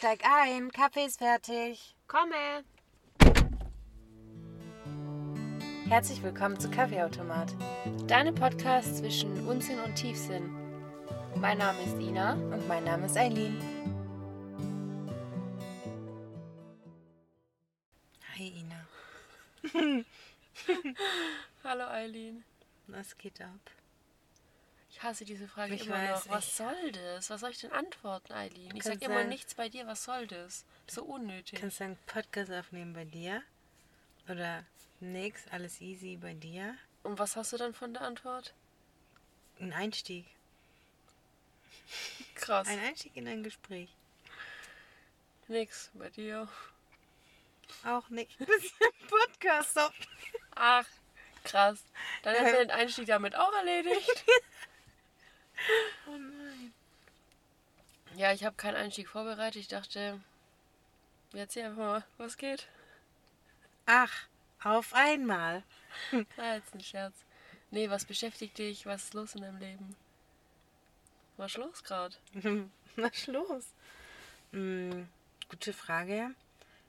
Steig ein, Kaffee ist fertig. Komme! Herzlich willkommen zu Kaffeeautomat. Deine Podcast zwischen Unsinn und Tiefsinn. Mein Name ist Ina. Und mein Name ist Eileen. Hi Ina. Hallo Eileen. Was geht ab? Ich hasse diese Frage Ich immer weiß, noch. Was soll das? Was soll ich denn antworten, Eileen? Ich sag immer sagen- nichts bei dir. Was soll das? So unnötig. Kannst du einen Podcast aufnehmen bei dir? Oder nix, alles easy bei dir? Und was hast du dann von der Antwort? Ein Einstieg. Krass. Ein Einstieg in ein Gespräch. Nix bei dir. Auch nicht. Bisschen Podcast auf. Ach, krass. Dann hätten wir den Einstieg damit auch erledigt. Oh nein. Ja, ich habe keinen Einstieg vorbereitet. Ich dachte, erzähl einfach mal, was geht. Ach, auf einmal. Ah, jetzt ein Scherz. Nee, was beschäftigt dich? Was ist los in deinem Leben? Was ist los gerade? Was ist los? Hm, gute Frage.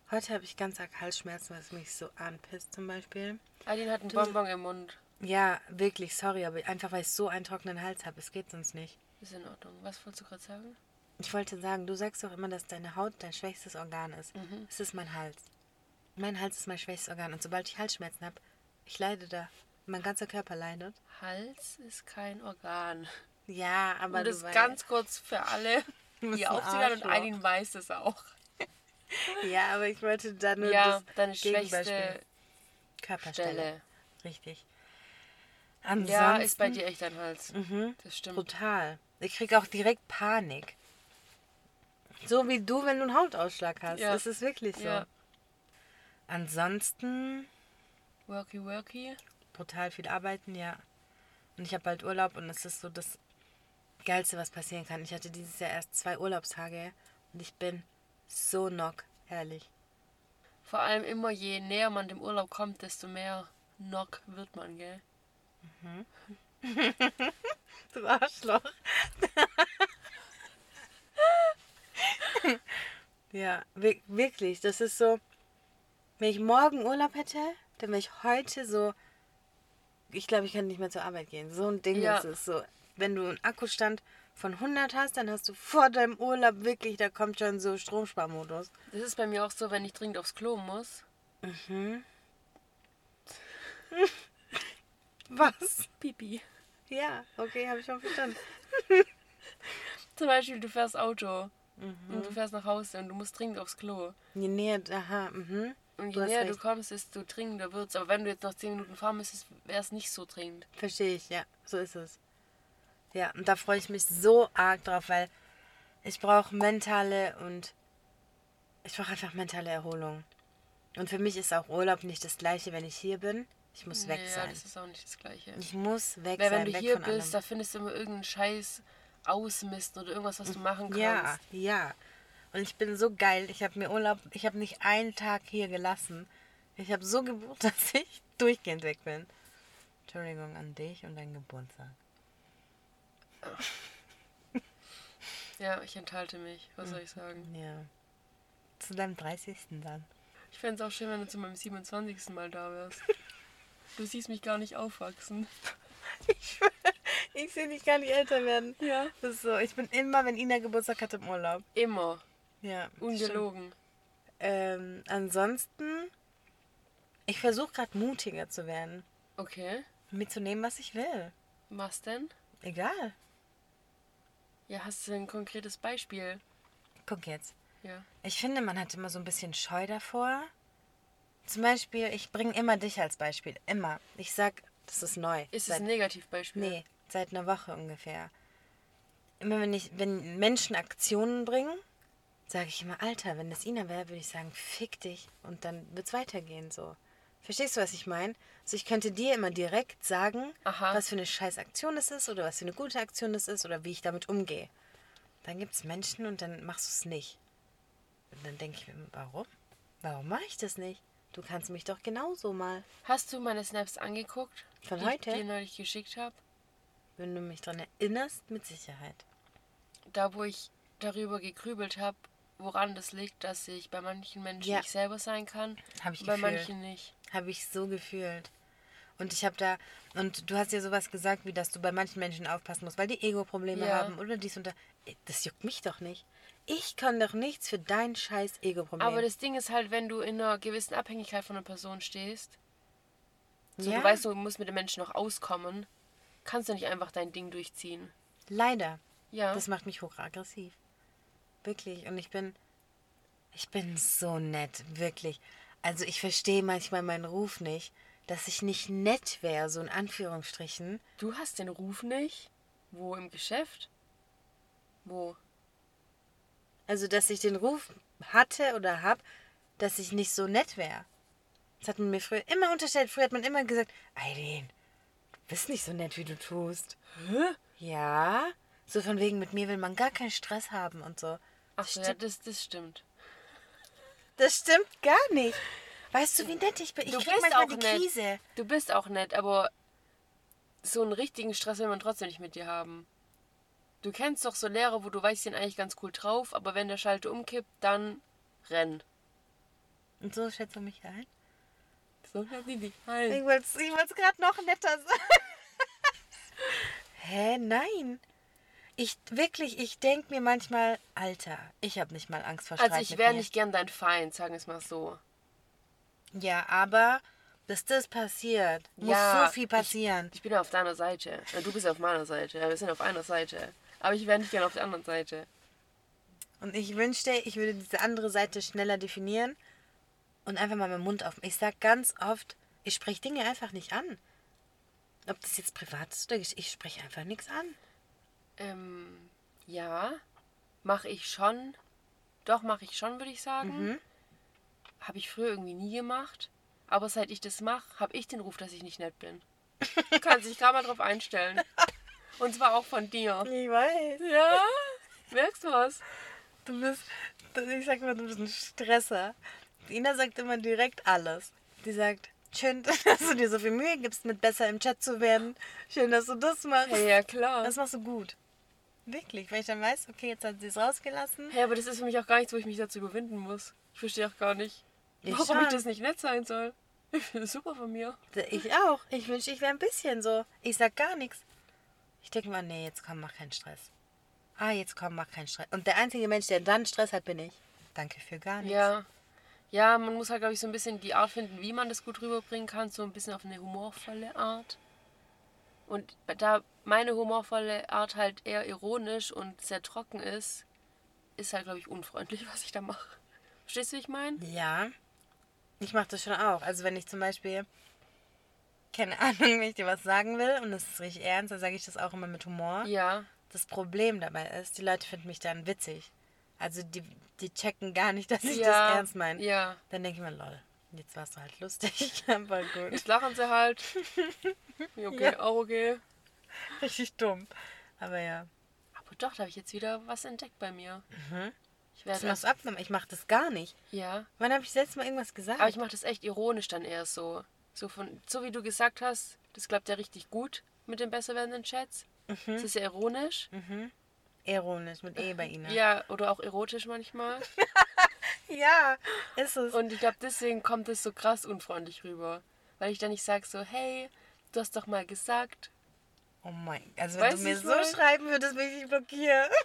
Heute habe ich ganz arg Halsschmerzen, was mich so anpisst zum Beispiel. Aline hat einen Bonbon im Mund. Ja, wirklich, sorry, aber einfach weil ich so einen trockenen Hals habe. Es geht sonst nicht. Ist in Ordnung. Was wolltest du gerade sagen? Ich wollte sagen, du sagst doch immer, dass deine Haut dein schwächstes Organ ist. Mhm. Es ist mein Hals. Mein Hals ist mein schwächstes Organ. Und sobald ich Halsschmerzen habe, ich leide da. Mein ganzer Körper leidet. Hals ist kein Organ. Ja, aber Und du das ganz kurz für alle, die ein aufzugehen und. Eileen weiß es auch. Ja, aber ich wollte da nur ja, das deine schwächste Körperstelle. Stelle. Richtig. Ansonsten, Ja, ist bei dir echt ein Hals. Mhm. Das stimmt. Brutal. Ich kriege auch direkt Panik. So wie du, wenn du einen Hautausschlag hast. Ja. Das ist wirklich so. Ja. Ansonsten Worky, worky. brutal viel arbeiten, ja. Und ich habe bald Urlaub und es ist so das Geilste, was passieren kann. Ich hatte dieses Jahr erst zwei Urlaubstage und ich bin so knock, ehrlich. Vor allem immer je näher man dem Urlaub kommt, desto mehr Knock wird man, gell? Du Arschloch. ja, wi- wirklich. Das ist so, wenn ich morgen Urlaub hätte, dann wäre ich heute so, ich glaube, ich kann nicht mehr zur Arbeit gehen. So ein Ding Ja. ist es so. Wenn du einen Akkustand von 100 hast, dann hast du vor deinem Urlaub wirklich, da kommt schon so Stromsparmodus. Das ist bei mir auch so, wenn ich dringend aufs Klo muss. Was? Pipi. Ja, okay, habe ich schon verstanden. Zum Beispiel, du fährst Auto Mhm. und du fährst nach Hause und du musst dringend aufs Klo. Je näher, aha, mhm. Und Du je hast näher du kommst, desto dringender wird's. Aber wenn du jetzt noch 10 Minuten fahren müsstest, wäre es nicht so dringend. Verstehe ich, ja, so ist es. Ja, und da freue ich mich so arg drauf, weil ich brauche mentale und ich brauche einfach mentale Erholung. Und für mich ist auch Urlaub nicht das gleiche, wenn ich hier bin. Ich muss weg ja, sein. das ist auch nicht das Gleiche. Ich muss weg Weil sein, wenn du weg hier bist, da allem. findest du immer irgendeinen Scheiß ausmisten oder irgendwas, was du machen kannst. Ja, ja. Und ich bin so geil. Ich habe mir Urlaub, ich habe nicht einen Tag hier gelassen. Ich habe so gebucht, dass ich durchgehend weg bin. Entschuldigung an dich und deinen Geburtstag. Ja, ich enthalte mich. Was soll ich sagen? Ja. Zu deinem 30. dann. Ich fände es auch schön, wenn du zu meinem 27. Mal da wärst. Du siehst mich gar nicht aufwachsen. Ich, ich sehe dich gar nicht älter werden. Ja. Das ist so. Ich bin immer, wenn Ina Geburtstag hat, im Urlaub. Immer. Ja. Ungelogen. Ähm, ansonsten, ich versuche gerade mutiger zu werden. Okay. Mitzunehmen, was ich will. Was denn? Egal. Ja, hast du ein konkretes Beispiel? Guck jetzt. Ja. Ich finde, man hat immer so ein bisschen Scheu davor. Zum Beispiel, ich bringe immer dich als Beispiel. Immer. Ich sag, das ist neu. Ist es Seit- ein Negativbeispiel? Nee, seit einer Woche ungefähr. Immer wenn ich, wenn Menschen Aktionen bringen, sage ich immer, Alter, wenn das Ina wäre, würde ich sagen, fick dich und dann wird's weitergehen so. Verstehst du, was ich meine? Also ich könnte dir immer direkt sagen, Aha. was für eine scheiß Aktion das ist oder was für eine gute Aktion das ist oder wie ich damit umgehe. Dann gibt's Menschen und dann machst du es nicht. Und dann denke ich mir, warum? Warum mache ich das nicht? Du kannst mich doch genauso mal. Hast du meine Snaps angeguckt? Von die heute? ich dir neulich geschickt habe? Wenn du mich daran erinnerst, mit Sicherheit. Da, wo ich darüber gegrübelt habe, woran das liegt, dass ich bei manchen Menschen Ja. nicht selber sein kann. Habe ich bei gefühlt. manchen nicht. Habe ich so gefühlt. Und ich habe da, und du hast ja sowas gesagt, wie dass du bei manchen Menschen aufpassen musst, weil die Ego-Probleme Ja. haben oder dies und das. Das juckt mich doch nicht. Ich kann doch nichts für dein scheiß Ego-Problem. Aber das Ding ist halt, wenn du in einer gewissen Abhängigkeit von einer Person stehst, so ja, du weißt, du musst mit dem Menschen noch auskommen, kannst du nicht einfach dein Ding durchziehen. leider. Ja. Das macht mich hochaggressiv. Wirklich. Und ich bin, ich bin so nett, wirklich. Also ich verstehe manchmal meinen Ruf nicht, dass ich nicht nett wäre, so in Anführungsstrichen. du hast den Ruf nicht? Wo im Geschäft? Wo? Also, dass ich den Ruf hatte oder hab, dass ich nicht so nett wäre. Das hat man mir früher immer unterstellt. Früher hat man immer gesagt, Eileen, du bist nicht so nett, wie du tust. Hä? Ja? So von wegen, mit mir will man gar keinen Stress haben und so. Ach Das so, ja, stimmt, das, das stimmt. das stimmt gar nicht. Weißt du, wie nett ich bin? Ich Du krieg bist auch die nett. Krise. Du bist auch nett, aber so einen richtigen Stress will man trotzdem nicht mit dir haben. Du kennst doch so Lehrer, wo du weißt, die sind eigentlich ganz cool drauf, aber wenn der Schalter umkippt, dann renn. Und so schätzt du mich ein? So hat die dich Ich ein. wollte es ich gerade noch netter sagen. Hä, nein. Ich, wirklich, ich denke mir manchmal, Alter, ich habe nicht mal Angst vor Streit Also ich wäre nicht gern dein Feind, sagen wir es mal so. Ja, aber dass das passiert, muss Ja, so viel passieren. Ich bin auf deiner Seite. Du bist auf meiner Seite. Wir sind auf einer Seite. Aber ich wäre nicht gern auf der anderen Seite. Und ich wünschte, ich würde diese andere Seite schneller definieren und einfach mal meinen Mund auf. Ich sag ganz oft, ich spreche Dinge einfach nicht an. Ob das jetzt privat ist oder ich, ich spreche einfach nichts an. Ähm, ja, mache ich schon. Doch, mache ich schon, würde ich sagen. Mhm. Habe ich früher irgendwie nie gemacht. Aber seit ich das mache, habe ich den Ruf, dass ich nicht nett bin. Kannst dich gerade mal drauf einstellen. Und zwar auch von dir. Ich weiß. Ja? Merkst du was? Du bist, ich sag mal, du bist ein Stresser. Ina sagt immer direkt alles. Die sagt, schön, dass du dir so viel Mühe gibst, mit besser im Chat zu werden. Schön, dass du das machst. Ja, ja klar. Das machst du gut. Wirklich, weil ich dann weiß, okay, jetzt hat sie es rausgelassen. Hey, aber das ist für mich auch gar nichts, wo ich mich dazu überwinden muss. Ich verstehe auch gar nicht, Ich warum schon. ich das nicht nett sein soll. Ich finde es super von mir. Ich auch. Ich wünsche, ich wäre ein bisschen so. Ich sag gar nichts. Ich denke mal, nee, jetzt komm, mach keinen Stress. Ah, jetzt komm, mach keinen Stress. Und der einzige Mensch, der dann Stress hat, bin ich. Danke für gar nichts. Ja. Ja, man muss halt, glaube ich, so ein bisschen die Art finden, wie man das gut rüberbringen kann. So ein bisschen auf eine humorvolle Art. Und da meine humorvolle Art halt eher ironisch und sehr trocken ist, ist halt, glaube ich, unfreundlich, was ich da mache. Verstehst du, wie ich meine? Ja, ich mache das schon auch. Also wenn ich zum Beispiel, keine Ahnung, wenn ich dir was sagen will und es ist richtig ernst, dann sage ich das auch immer mit Humor. Ja. Das Problem dabei ist, die Leute finden mich dann witzig. Also die, die checken gar nicht, dass ich ja. das ernst meine. Ja. Dann denke ich mir, lol, jetzt warst du halt lustig. Aber gut. Jetzt lachen sie halt. Okay, Ja. auch okay. Richtig dumm. Aber ja. Aber doch, da habe ich jetzt wieder was entdeckt bei mir. Mhm. Ich Das werde du abnehmen. Ich mache das gar nicht. Ja. Wann habe ich selbst mal irgendwas gesagt? Aber ich mache das echt ironisch dann eher so. So von, so wie du gesagt hast, das klappt ja richtig gut mit den besser werdenden Chats. Das ist ja ironisch. Ironisch mit E bei Ihnen. Ja, oder auch erotisch manchmal. ja, ist es. Und ich glaube, deswegen kommt es so krass unfreundlich rüber. Weil ich dann nicht sage so, hey, du hast doch mal gesagt. Oh mein Also wenn Weißt du mir so mein? schreiben würdest, würde ich dich blockieren.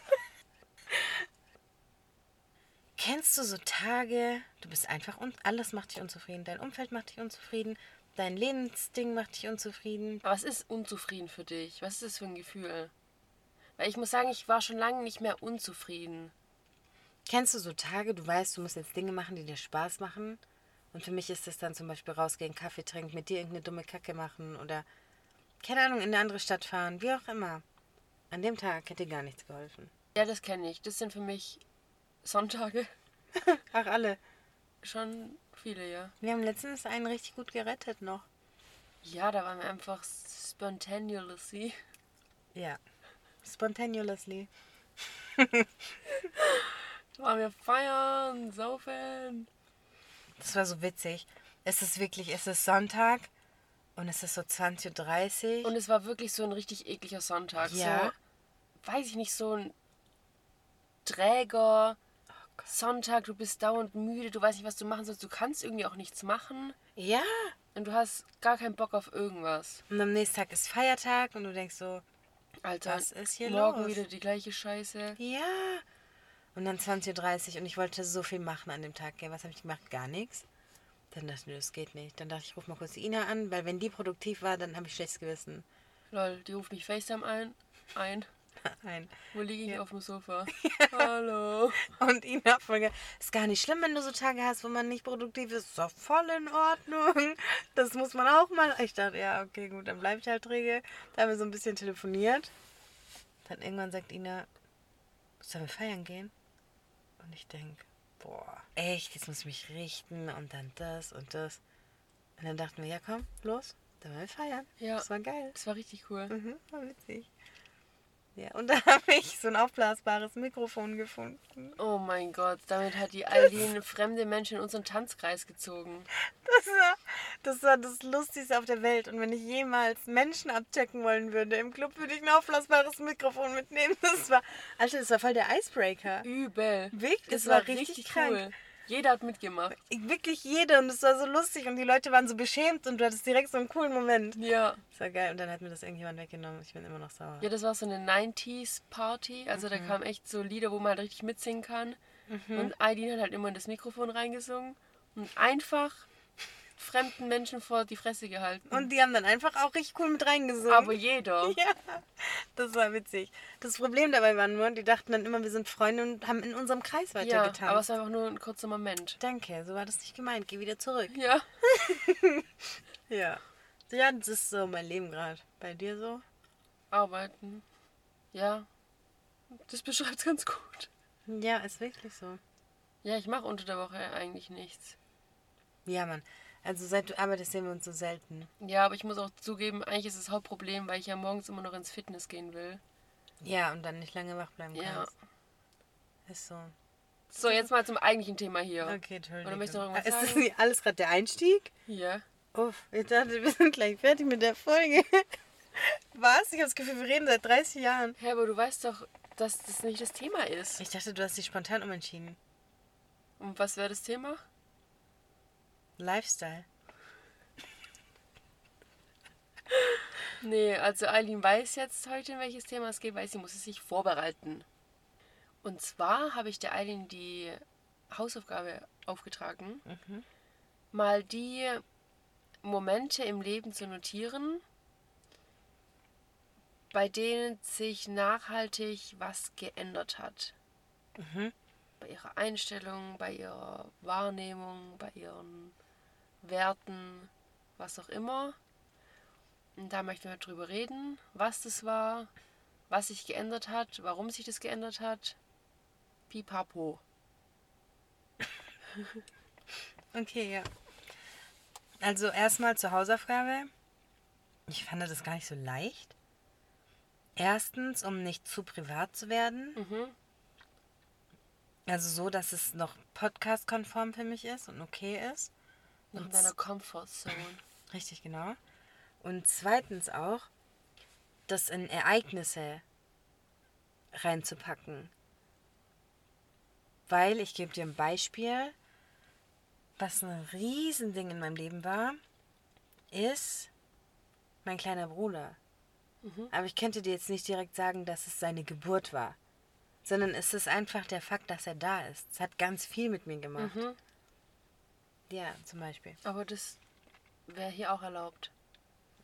Kennst du so Tage, du bist einfach und alles macht dich unzufrieden. Dein Umfeld macht dich unzufrieden. Dein Lebensding macht dich unzufrieden. Aber was ist unzufrieden für dich? Was ist das für ein Gefühl? Weil ich muss sagen, ich war schon lange nicht mehr unzufrieden. Kennst du so Tage, du weißt, du musst jetzt Dinge machen, die dir Spaß machen? Und für mich ist das dann zum Beispiel rausgehen, Kaffee trinken, mit dir irgendeine dumme Kacke machen oder, keine Ahnung, in eine andere Stadt fahren, wie auch immer. An dem Tag hätte gar nichts geholfen. Ja, das kenne ich. Das sind für mich Sonntage. Ach, alle. Schon viele, ja. Wir haben letztens einen richtig gut gerettet noch. Ja, da waren wir einfach spontaneously. Ja. Spontaneously. Da waren wir feiern, saufen. Das war so witzig. Es ist wirklich, es ist Sonntag und es ist so 20.30 Uhr. Und es war wirklich so ein richtig ekliger Sonntag. Ja. So, weiß ich nicht, so ein Träger, Sonntag, du bist dauernd müde, du weißt nicht, was du machen sollst, du kannst irgendwie auch nichts machen Ja. und du hast gar keinen Bock auf irgendwas. Und am nächsten Tag ist Feiertag und du denkst so, Alter, Was ist hier morgen los? wieder die gleiche Scheiße. ja. Und dann 20.30 Uhr und ich wollte so viel machen an dem Tag. Gell? Was habe ich gemacht? Gar nichts. Dann dachte ich, das geht nicht. Dann dachte ich, ich rufe mal kurz die Ina an, weil wenn die produktiv war, dann habe ich schlechtes Gewissen. Lol, die ruft mich FaceTime ein. Ein. Ein. Wo liege ich auf dem Sofa? Hallo. Und Ina Folge, ist gar nicht schlimm, wenn du so Tage hast, wo man nicht produktiv ist. Ist doch voll in Ordnung. Das muss man auch mal. Ich dachte, ja, okay, gut, dann bleibe ich halt träge. Da haben wir so ein bisschen telefoniert. Dann irgendwann sagt Ina, sollen wir feiern gehen? Und ich denke, boah, echt, jetzt muss ich mich richten und dann das und das. Und dann dachten wir, ja komm, los, dann wollen wir feiern. Ja. Das war geil. Das war richtig cool. Mhm, war witzig. Ja, und da habe ich so ein aufblasbares Mikrofon gefunden. Oh mein Gott, damit hat die Aldin fremde Menschen in unseren Tanzkreis gezogen. Das war, das war das Lustigste auf der Welt. Und wenn ich jemals Menschen abchecken wollen würde im Club, würde ich ein aufblasbares Mikrofon mitnehmen. Das war, Alter, das war voll der Icebreaker. Übel. Wirklich? Das Das war richtig krank. Jeder hat mitgemacht. Ich, wirklich jede und es war so lustig und die Leute waren so beschämt und du hattest direkt so einen coolen Moment. Ja. Das war geil und dann hat mir das irgendjemand weggenommen. Ich bin immer noch sauer. Ja, das war so eine 90s-Party. Also Mhm. da kamen echt so Lieder, wo man halt richtig mitsingen kann. Mhm. Und Aidin hat halt immer in das Mikrofon reingesungen und einfach fremden Menschen vor die Fresse gehalten. Und die haben dann einfach auch richtig cool mit reingesungen. Aber jeder. Ja, das war witzig. Das Problem dabei war nur, die dachten dann immer, wir sind Freunde und haben in unserem Kreis Ja, weitergetanzt. aber es war einfach nur ein kurzer Moment. Danke, so war das nicht gemeint. Geh wieder zurück. Ja. Ja. Ja, das ist so mein Leben gerade. Bei dir so? Arbeiten. Ja. Das beschreibt ganz gut. Ja, ist wirklich so. Ja, ich mache unter der Woche eigentlich nichts. Ja, Mann. Also seit du arbeitest, sehen wir uns so selten. Ja, aber ich muss auch zugeben, eigentlich ist das Hauptproblem, weil ich ja morgens immer noch ins Fitness gehen will. Ja, und dann nicht lange wach bleiben Ja. kannst. Ist so. So, jetzt mal zum eigentlichen Thema hier. Okay, Entschuldigung. Oder möchtest du noch irgendwas ist das sagen? nicht alles gerade der Einstieg? Hier. Uff, ich dachte, wir sind gleich fertig mit der Folge. Was? Ich habe das Gefühl, wir reden seit 30 Jahren. Hä, aber du weißt doch, dass das nicht das Thema ist. Ich dachte, du hast dich spontan umentschieden. Und was wäre das Thema? Lifestyle. Nee, also Eileen weiß jetzt heute, in welches Thema es geht, weil sie muss es sich vorbereiten. Und zwar habe ich der Eileen die Hausaufgabe aufgetragen, mal die Momente im Leben zu notieren, bei denen sich nachhaltig was geändert hat. Bei ihrer Einstellung, bei ihrer Wahrnehmung, bei ihren Werten, was auch immer. Und da möchten wir drüber reden, was das war, was sich geändert hat, warum sich das geändert hat. Pipapo. Okay, ja. Also erstmal zur Hausaufgabe. Ich fand das gar nicht so leicht. Erstens, um nicht zu privat zu werden. Mhm. Also so, dass es noch podcast-konform für mich ist und okay ist. Noch in deiner Comfortzone. Richtig, genau. Und zweitens auch, das in Ereignisse reinzupacken. Weil, ich gebe dir ein Beispiel, was ein Riesending in meinem Leben war, ist mein kleiner Bruder. Aber ich könnte dir jetzt nicht direkt sagen, dass es seine Geburt war. Sondern es ist einfach der Fakt, dass er da ist. Es hat ganz viel mit mir gemacht. Mhm. Ja, zum Beispiel. Aber das wäre hier auch erlaubt.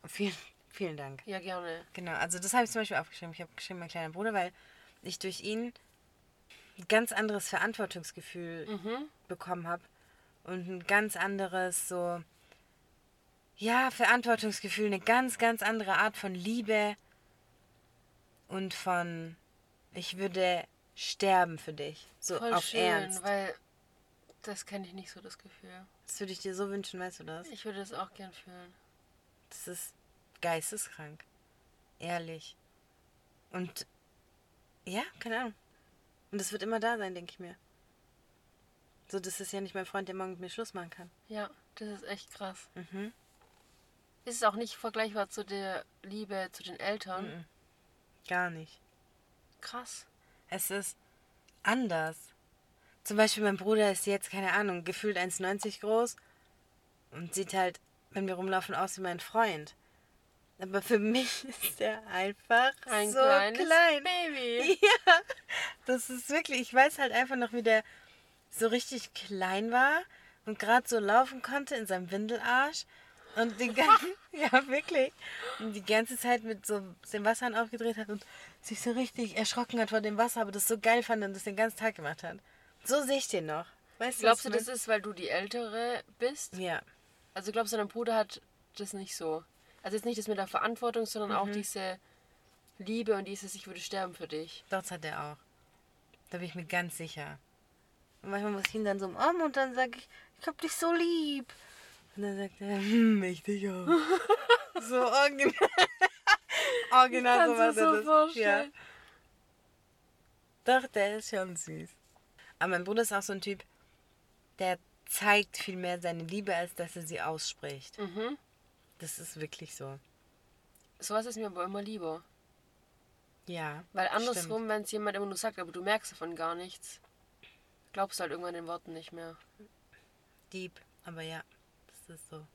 Vielen, vielen Dank. Ja, gerne. Genau, also das habe ich zum Beispiel aufgeschrieben. Ich habe geschrieben, mein kleiner Bruder, weil ich durch ihn ein ganz anderes Verantwortungsgefühl Mhm. bekommen habe und ein ganz anderes so, ja, Verantwortungsgefühl, eine ganz, ganz andere Art von Liebe und von, ich würde sterben für dich, so Voll auf schön, Ernst. weil das kenne ich nicht so, das Gefühl. Das würde ich dir so wünschen, weißt du das? Ich würde das auch gern fühlen. Das ist geisteskrank. Ehrlich. Und ja, keine Ahnung. Und das wird immer da sein, denke ich mir. So, das ist ja nicht mein Freund, der morgen mit mir Schluss machen kann. Ja, das ist echt krass. Mhm. Ist es auch nicht vergleichbar zu der Liebe zu den Eltern? Mhm. Gar nicht. Krass. Es ist anders. Zum Beispiel mein Bruder ist jetzt, keine Ahnung, gefühlt 1,90 groß und sieht halt, wenn wir rumlaufen, aus wie mein Freund. Aber für mich ist er einfach Ein so klein. Baby. Ja, das ist wirklich, ich weiß halt einfach noch, wie der so richtig klein war und gerade so laufen konnte in seinem Windelarsch. Und die ganze, ja wirklich, und die ganze Zeit mit so dem Wasserhahn aufgedreht hat und sich so richtig erschrocken hat vor dem Wasser, aber das so geil fand und das den ganzen Tag gemacht hat. So sehe ich den noch. Weißt Glaubst du, ich das ist, weil du die Ältere bist? Ja. Also glaubst du, dein Bruder hat das nicht so? Also jetzt nicht das mit der Verantwortung, sondern auch diese Liebe und dieses, ich würde sterben für dich. Das hat er auch. Da bin ich mir ganz sicher. Und manchmal muss ich ihn dann so umarmen und dann sage ich, ich hab dich so lieb. Und dann sagt er, hm, ich dich auch. so original. original so macht du er so das. vorstellen? Ja. Doch, der ist schon süß. Aber mein Bruder ist auch so ein Typ, der zeigt viel mehr seine Liebe, als dass er sie ausspricht. Mhm. Das ist wirklich so. Sowas ist mir aber immer lieber. Ja. Weil andersrum, wenn es jemand immer nur sagt, aber du merkst davon gar nichts, glaubst du halt irgendwann den Worten nicht mehr. Deep, aber ja, das ist so.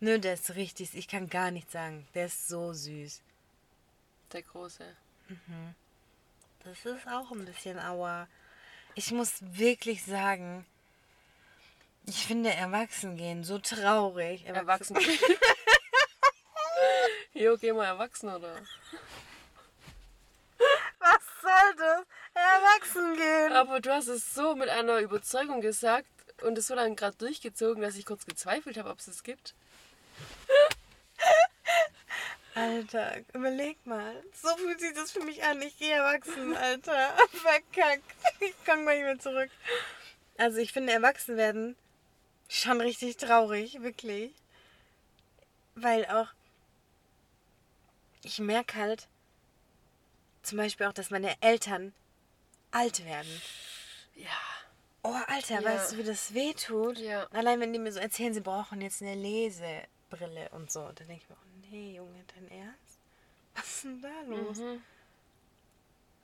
Nö, der ist richtig, ich kann gar nichts sagen. Der ist so süß. Der Große. Das ist auch ein bisschen aua. Ich muss wirklich sagen, ich finde Erwachsen gehen so traurig. Erwachsen. jo, geh mal erwachsen, oder? Was soll das? Erwachsen gehen. Aber du hast es so mit einer Überzeugung gesagt und es so lange gerade durchgezogen, dass ich kurz gezweifelt habe, ob es es gibt. Alter, überleg mal. So fühlt sich das für mich an. Ich gehe erwachsen, Alter. Verkackt. Ich komm mal nicht mehr zurück. Also ich finde erwachsen werden schon richtig traurig, wirklich. Weil auch ich merke halt zum Beispiel auch, dass meine Eltern alt werden. Ja. Oh, Alter, Ja. weißt du, wie das weh tut? Ja. Allein wenn die mir so erzählen, sie brauchen jetzt eine Lesebrille und so. Dann denke ich mir, oh nee, Junge, dein Ernst? Was ist denn da los? Mhm.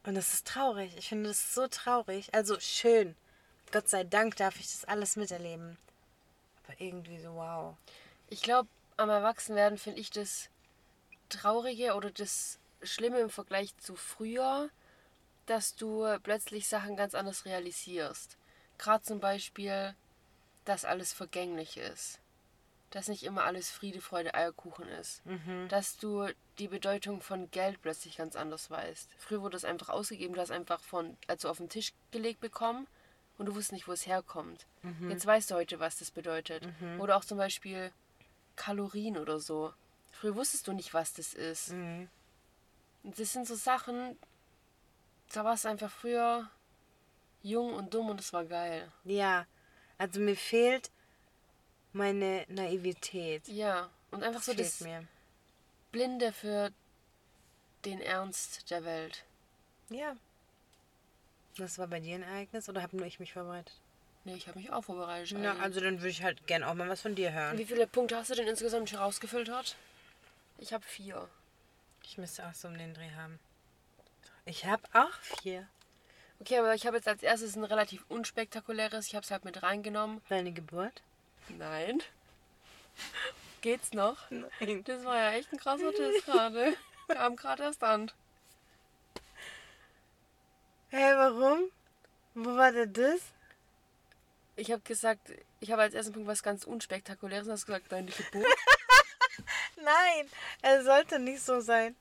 Und das ist traurig. Ich finde das so traurig. Also schön. Gott sei Dank darf ich das alles miterleben. Aber irgendwie so, wow. Ich glaube, am Erwachsenwerden finde ich das Traurige oder das Schlimme im Vergleich zu früher, dass du plötzlich Sachen ganz anders realisierst. Gerade zum Beispiel, dass alles vergänglich ist. Dass nicht immer alles Friede, Freude, Eierkuchen ist. Dass du die Bedeutung von Geld plötzlich ganz anders weißt. Früher wurde es einfach ausgegeben, du hast einfach von, also auf den Tisch gelegt bekommen und du wusstest nicht, wo es herkommt. Jetzt weißt du heute, was das bedeutet. Oder auch zum Beispiel Kalorien oder so. Früher wusstest du nicht, was das ist. Und das sind so Sachen, da warst du einfach früher jung und dumm und es war geil. Ja, also mir fehlt meine Naivität. Ja, und einfach so fehlt das mir. Blinde für den Ernst der Welt. Ja. Das war bei dir ein Ereignis oder habe nur ich mich vorbereitet? Nee, ich habe mich auch vorbereitet. Na, also dann würde ich halt gern auch mal was von dir hören. Wie viele Punkte hast du denn insgesamt schon rausgefiltert? Ich habe vier. Ich müsste auch so um den Dreh haben. Ich habe auch vier. Okay, aber ich habe jetzt als erstes ein relativ unspektakuläres. Ich habe es halt mit reingenommen. Deine Geburt? Nein. Geht's noch? Nein. Das war ja echt ein krasser Test gerade. Kam gerade erst an. Hä, hey, warum? Wo war denn das? Ich habe gesagt, ich habe als ersten Punkt was ganz Unspektakuläres. Du hast gesagt, deine Geburt. Nein, es sollte nicht so sein.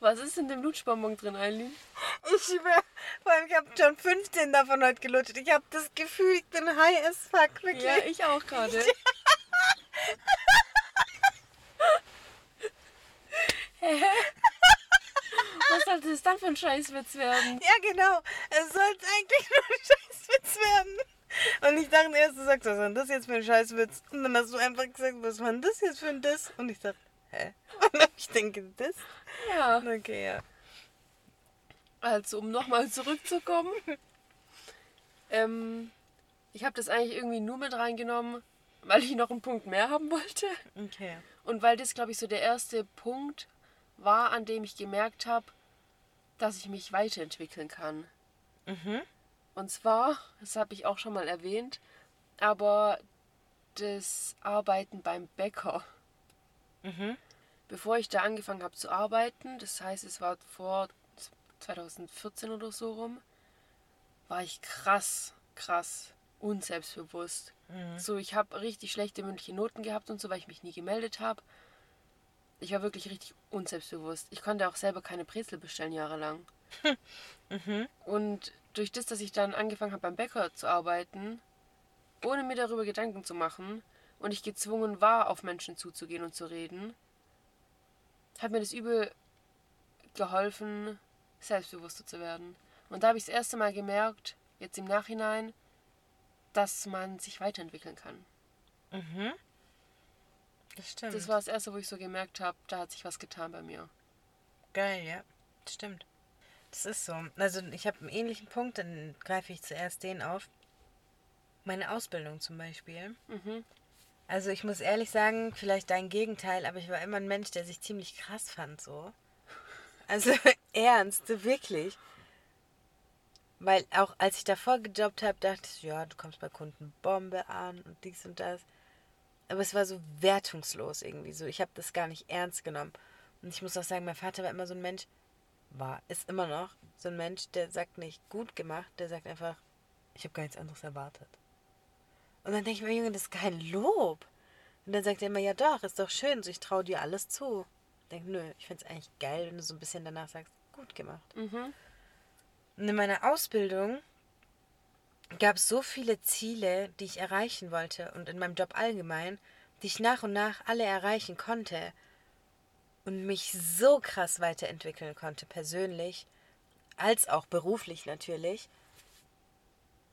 Was ist in dem Lutschbonbon drin, Eileen? Ich schwör, vor allem, ich habe schon 15 davon heute gelutscht. Ich habe das Gefühl, ich bin high as fuck, wirklich. Ja, ich auch gerade. Hä? Was sollte das dann für ein Scheißwitz werden? Ja, genau. Es sollte eigentlich nur ein Scheißwitz werden. Und ich dachte erst, du sagst, was war denn das jetzt für ein Scheißwitz? Und dann hast du einfach gesagt, was war denn das jetzt für ein Diss? Und ich dachte, hä? Und ich denke, das? Ja. Okay, ja. Also, um nochmal zurückzukommen. Ähm, ich habe das eigentlich irgendwie nur mit reingenommen, weil ich noch einen Punkt mehr haben wollte. Okay. Und weil das, glaube ich, so der erste Punkt war, an dem ich gemerkt habe, dass ich mich weiterentwickeln kann. Mhm. Und zwar, das habe ich auch schon mal erwähnt, aber das Arbeiten beim Bäcker. Mhm. Bevor ich da angefangen habe zu arbeiten, das heißt, es war vor 2014 oder so rum, war ich krass, krass unselbstbewusst. So, ich habe richtig schlechte mündliche Noten gehabt und so, weil ich mich nie gemeldet habe. Ich war wirklich richtig unselbstbewusst. Ich konnte auch selber keine Brezel bestellen jahrelang. Und durch das, dass ich dann angefangen habe beim Bäcker zu arbeiten, ohne mir darüber Gedanken zu machen und ich gezwungen war, auf Menschen zuzugehen und zu reden, hat mir das übel geholfen, selbstbewusster zu werden. Und da habe ich das erste Mal gemerkt, jetzt im Nachhinein, dass man sich weiterentwickeln kann. Das stimmt. Das war das erste, wo ich so gemerkt habe, da hat sich was getan bei mir. Geil, ja. Das stimmt. Das ist so. Also ich habe einen ähnlichen Punkt, dann greife ich zuerst den auf. Meine Ausbildung zum Beispiel. Mhm. Also ich muss ehrlich sagen, vielleicht dein Gegenteil, aber ich war immer ein Mensch, der sich ziemlich krass fand so. Also ernst, wirklich. Weil auch als ich davor gejobbt habe, dachte ich, ja, du kommst bei Kunden Bombe an und dies und das. Aber es war so wertungslos irgendwie so. Ich habe das gar nicht ernst genommen. Und ich muss auch sagen, mein Vater war immer so ein Mensch, war, ist immer noch so ein Mensch, der sagt nicht gut gemacht, der sagt einfach, ich habe gar nichts anderes erwartet. Und dann denke ich mir, Junge, das ist kein Lob. Und dann sagt er immer, ja doch, ist doch schön, so ich traue dir alles zu. Ich denke, nö, ich finde es eigentlich geil, wenn du so ein bisschen danach sagst, gut gemacht. Mhm. Und in meiner Ausbildung gab es so viele Ziele, die ich erreichen wollte und in meinem Job allgemein, die ich nach und nach alle erreichen konnte und mich so krass weiterentwickeln konnte, persönlich, als auch beruflich natürlich,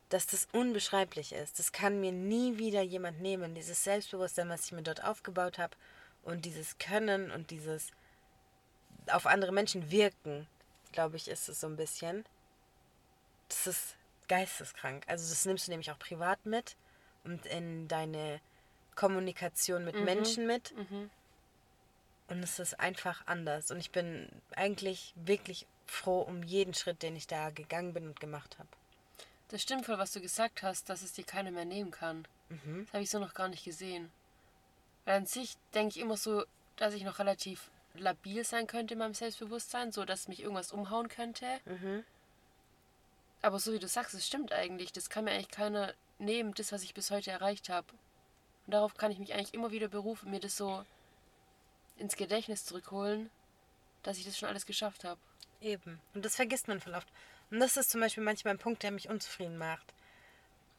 dass das unbeschreiblich ist. Das kann mir nie wieder jemand nehmen. Dieses Selbstbewusstsein, was ich mir dort aufgebaut habe und dieses Können und dieses auf andere Menschen wirken, glaube ich, ist es so ein bisschen. Das ist geisteskrank. Also das nimmst du nämlich auch privat mit und in deine Kommunikation mit Menschen mit. Und es ist einfach anders. Und ich bin eigentlich wirklich froh um jeden Schritt, den ich da gegangen bin und gemacht habe. Das stimmt voll, was du gesagt hast, dass es dir keiner mehr nehmen kann. Mhm. Das habe ich so noch gar nicht gesehen. Weil an sich denke ich immer so, dass ich noch relativ labil sein könnte in meinem Selbstbewusstsein, so dass mich irgendwas umhauen könnte. Mhm. Aber so wie du sagst, es stimmt eigentlich. Das kann mir eigentlich keiner nehmen, das, was ich bis heute erreicht habe. Und darauf kann ich mich eigentlich immer wieder berufen, mir das so ins Gedächtnis zurückholen, dass ich das schon alles geschafft habe. Eben. Und das vergisst man voll oft. Und das ist zum Beispiel manchmal ein Punkt, der mich unzufrieden macht.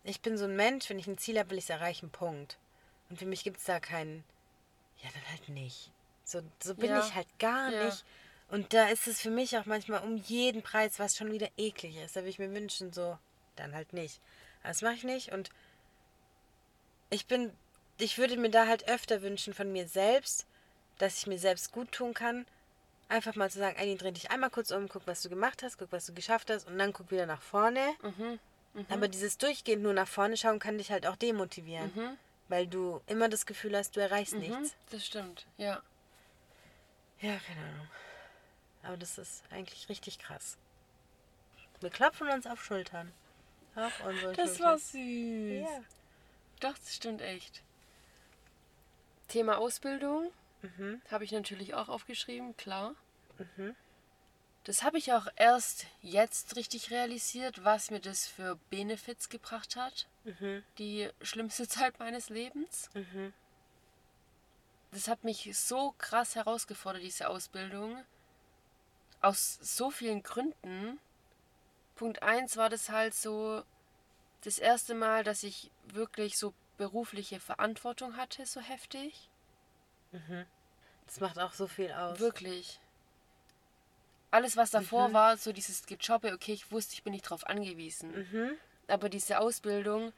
Ich bin so ein Mensch, wenn ich ein Ziel habe, will ich es erreichen, Punkt. Und für mich gibt es da keinen, ja, dann halt nicht. So, so bin Ja. ich halt gar Ja. nicht. Und da ist es für mich auch manchmal um jeden Preis, was schon wieder eklig ist. Da würde ich mir wünschen, so, dann halt nicht. Aber das mache ich nicht. Und ich bin, ich würde mir da halt öfter wünschen von mir selbst, dass ich mir selbst gut tun kann. Einfach mal zu sagen, Anni, dreh dich einmal kurz um, guck, was du gemacht hast, guck, was du geschafft hast und dann guck wieder nach vorne. Aber dieses durchgehend nur nach vorne schauen kann dich halt auch demotivieren. Weil du immer das Gefühl hast, du erreichst Mhm, nichts. das stimmt, ja. Ja, keine Ahnung. Aber das ist eigentlich richtig krass. Wir klopfen uns auf Schultern. Auf unsere Das Schultern. war süß. Ja. Doch, das stimmt echt. Thema Ausbildung Mhm. habe ich natürlich auch aufgeschrieben, klar. Das habe ich auch erst jetzt richtig realisiert, was mir das für Benefits gebracht hat. Die schlimmste Zeit meines Lebens. Das hat mich so krass herausgefordert, diese Ausbildung. Aus so vielen Gründen. Punkt 1 war das halt so das erste Mal, dass ich wirklich so berufliche Verantwortung hatte, so heftig. Das macht auch so viel aus. Wirklich. Alles, was davor war, so dieses Gejobbe, okay, ich wusste, ich bin nicht drauf angewiesen. Aber diese Ausbildung,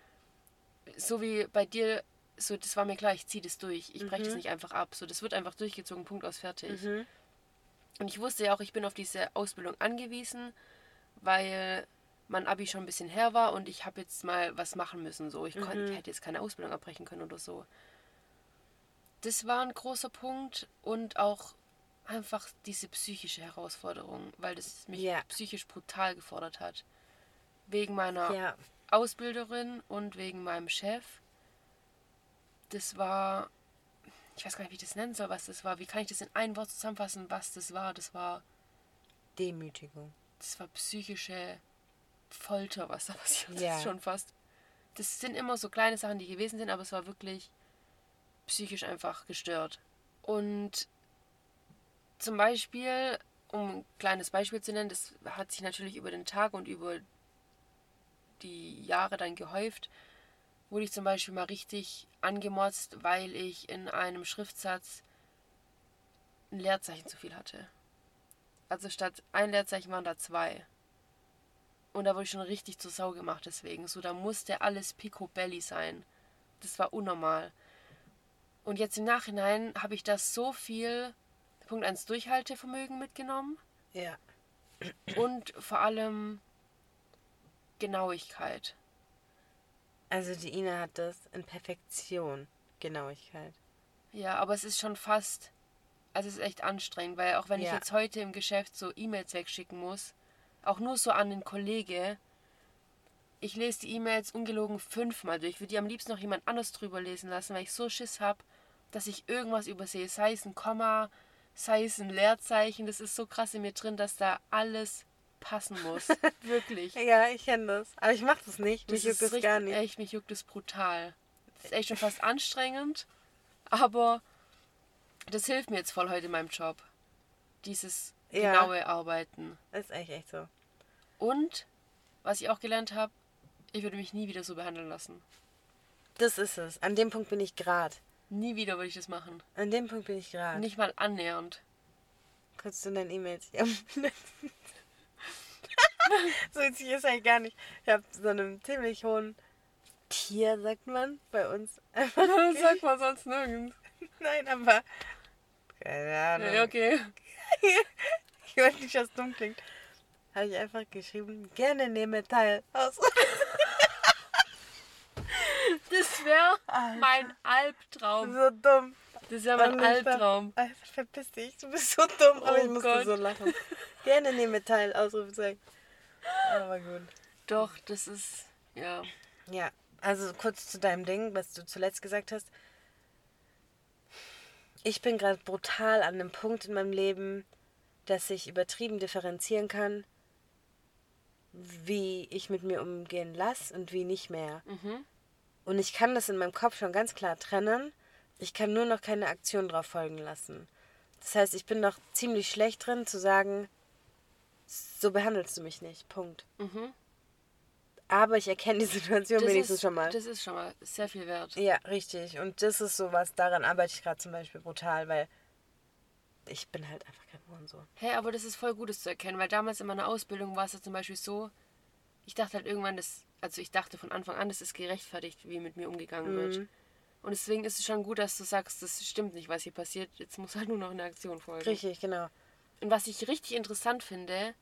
so wie bei dir, so das war mir klar, ich ziehe das durch. Ich breche das nicht einfach ab. So, das wird einfach durchgezogen, Punkt aus, fertig. Und ich wusste ja auch, ich bin auf diese Ausbildung angewiesen, weil mein Abi schon ein bisschen her war und ich habe jetzt mal was machen müssen. So, ich, kon- ich hätte jetzt keine Ausbildung abbrechen können oder so. Das war ein großer Punkt und auch einfach diese psychische Herausforderung, weil das mich Ja. psychisch brutal gefordert hat. wegen meiner Ja. Ausbilderin und wegen meinem Chef. Das war, ich weiß gar nicht, wie ich das nennen soll, was das war. Wie kann ich das in ein Wort zusammenfassen, was das war? Das war, Demütigung. das war psychische Folter, was da passiert ist Ja. schon fast. Das sind immer so kleine Sachen, die gewesen sind, aber es war wirklich psychisch einfach gestört. Und zum Beispiel, um ein kleines Beispiel zu nennen, das hat sich natürlich über den Tag und über die Jahre dann gehäuft, wurde ich zum Beispiel mal richtig angemotzt, weil ich in einem Schriftsatz ein Leerzeichen zu viel hatte. Also statt ein Leerzeichen waren da zwei. Und da wurde ich schon richtig zur Sau gemacht deswegen. So, da musste alles picobelli sein. Das war unnormal. Und jetzt im Nachhinein habe ich das so viel, Punkt 1, Durchhaltevermögen mitgenommen Ja. und vor allem Genauigkeit. Also die Ina hat das in Perfektion. Genauigkeit. Ja, aber es ist schon fast, also es ist echt anstrengend, weil auch wenn ich Ja. jetzt heute im Geschäft so E-Mails wegschicken muss, auch nur so an den Kollege, ich lese die E-Mails ungelogen fünfmal durch. Ich würde die am liebsten noch jemand anders drüber lesen lassen, weil ich so Schiss habe, dass ich irgendwas übersehe. Sei es ein Komma, sei es ein Leerzeichen. Das ist so krass in mir drin, dass da alles passen muss. Wirklich. Ja, ich kenne das. Aber ich mache das nicht. Mich Das juckt das richtig, gar nicht. Echt, mich juckt das brutal. Das ist echt schon fast anstrengend, aber das hilft mir jetzt voll heute in meinem Job. Dieses Ja. genaue Arbeiten. Das ist echt, echt so. Und, was ich auch gelernt habe, ich würde mich nie wieder so behandeln lassen. Das ist es. An dem Punkt bin ich gerade. Nie wieder würde ich das machen. An dem Punkt bin ich gerade. Nicht mal annähernd. Kurz zu deinen E-Mails. Ja. so witzig ist eigentlich gar nicht. Ich habe so einem ziemlich hohen Tier, sagt man, bei uns. Sag mal sonst nirgends. Nein, aber. Keine Ahnung. Ja, okay. Ich wollte nicht, dass es dumm klingt. Habe ich einfach geschrieben, gerne nehme teil. Aus. Das wäre mein Albtraum. so dumm. Das wäre mein Und ich war- Albtraum. Alter, verpiss dich, du bist so dumm. Aber Oh ich musste Gott. so lachen. Gerne nehme teil, Ausrufezeichen. Aber gut. Doch, das ist, ja. Ja, also kurz zu deinem Ding, was du zuletzt gesagt hast. Ich bin gerade brutal an einem Punkt in meinem Leben, dass ich übertrieben differenzieren kann, wie ich mit mir umgehen lasse und wie nicht mehr. Mhm. Und ich kann das in meinem Kopf schon ganz klar trennen. Ich kann nur noch keine Aktion drauf folgen lassen. Das heißt, ich bin noch ziemlich schlecht drin zu sagen, so behandelst du mich nicht. Punkt. Mhm. Aber ich erkenne die Situation Das wenigstens ist, schon mal. Das ist schon mal sehr viel wert. Ja, richtig. Und das ist sowas, daran arbeite ich gerade zum Beispiel brutal, weil ich bin halt einfach kein Hurensohn. Hey, aber das ist voll gut, das zu erkennen, weil damals in meiner Ausbildung war es ja zum Beispiel so, ich dachte halt irgendwann, das, also ich dachte von Anfang an, das ist gerechtfertigt, wie mit mir umgegangen wird. Mhm. Und deswegen ist es schon gut, dass du sagst, das stimmt nicht, was hier passiert, jetzt muss halt nur noch eine Aktion folgen. Richtig, genau. Und was ich richtig interessant finde,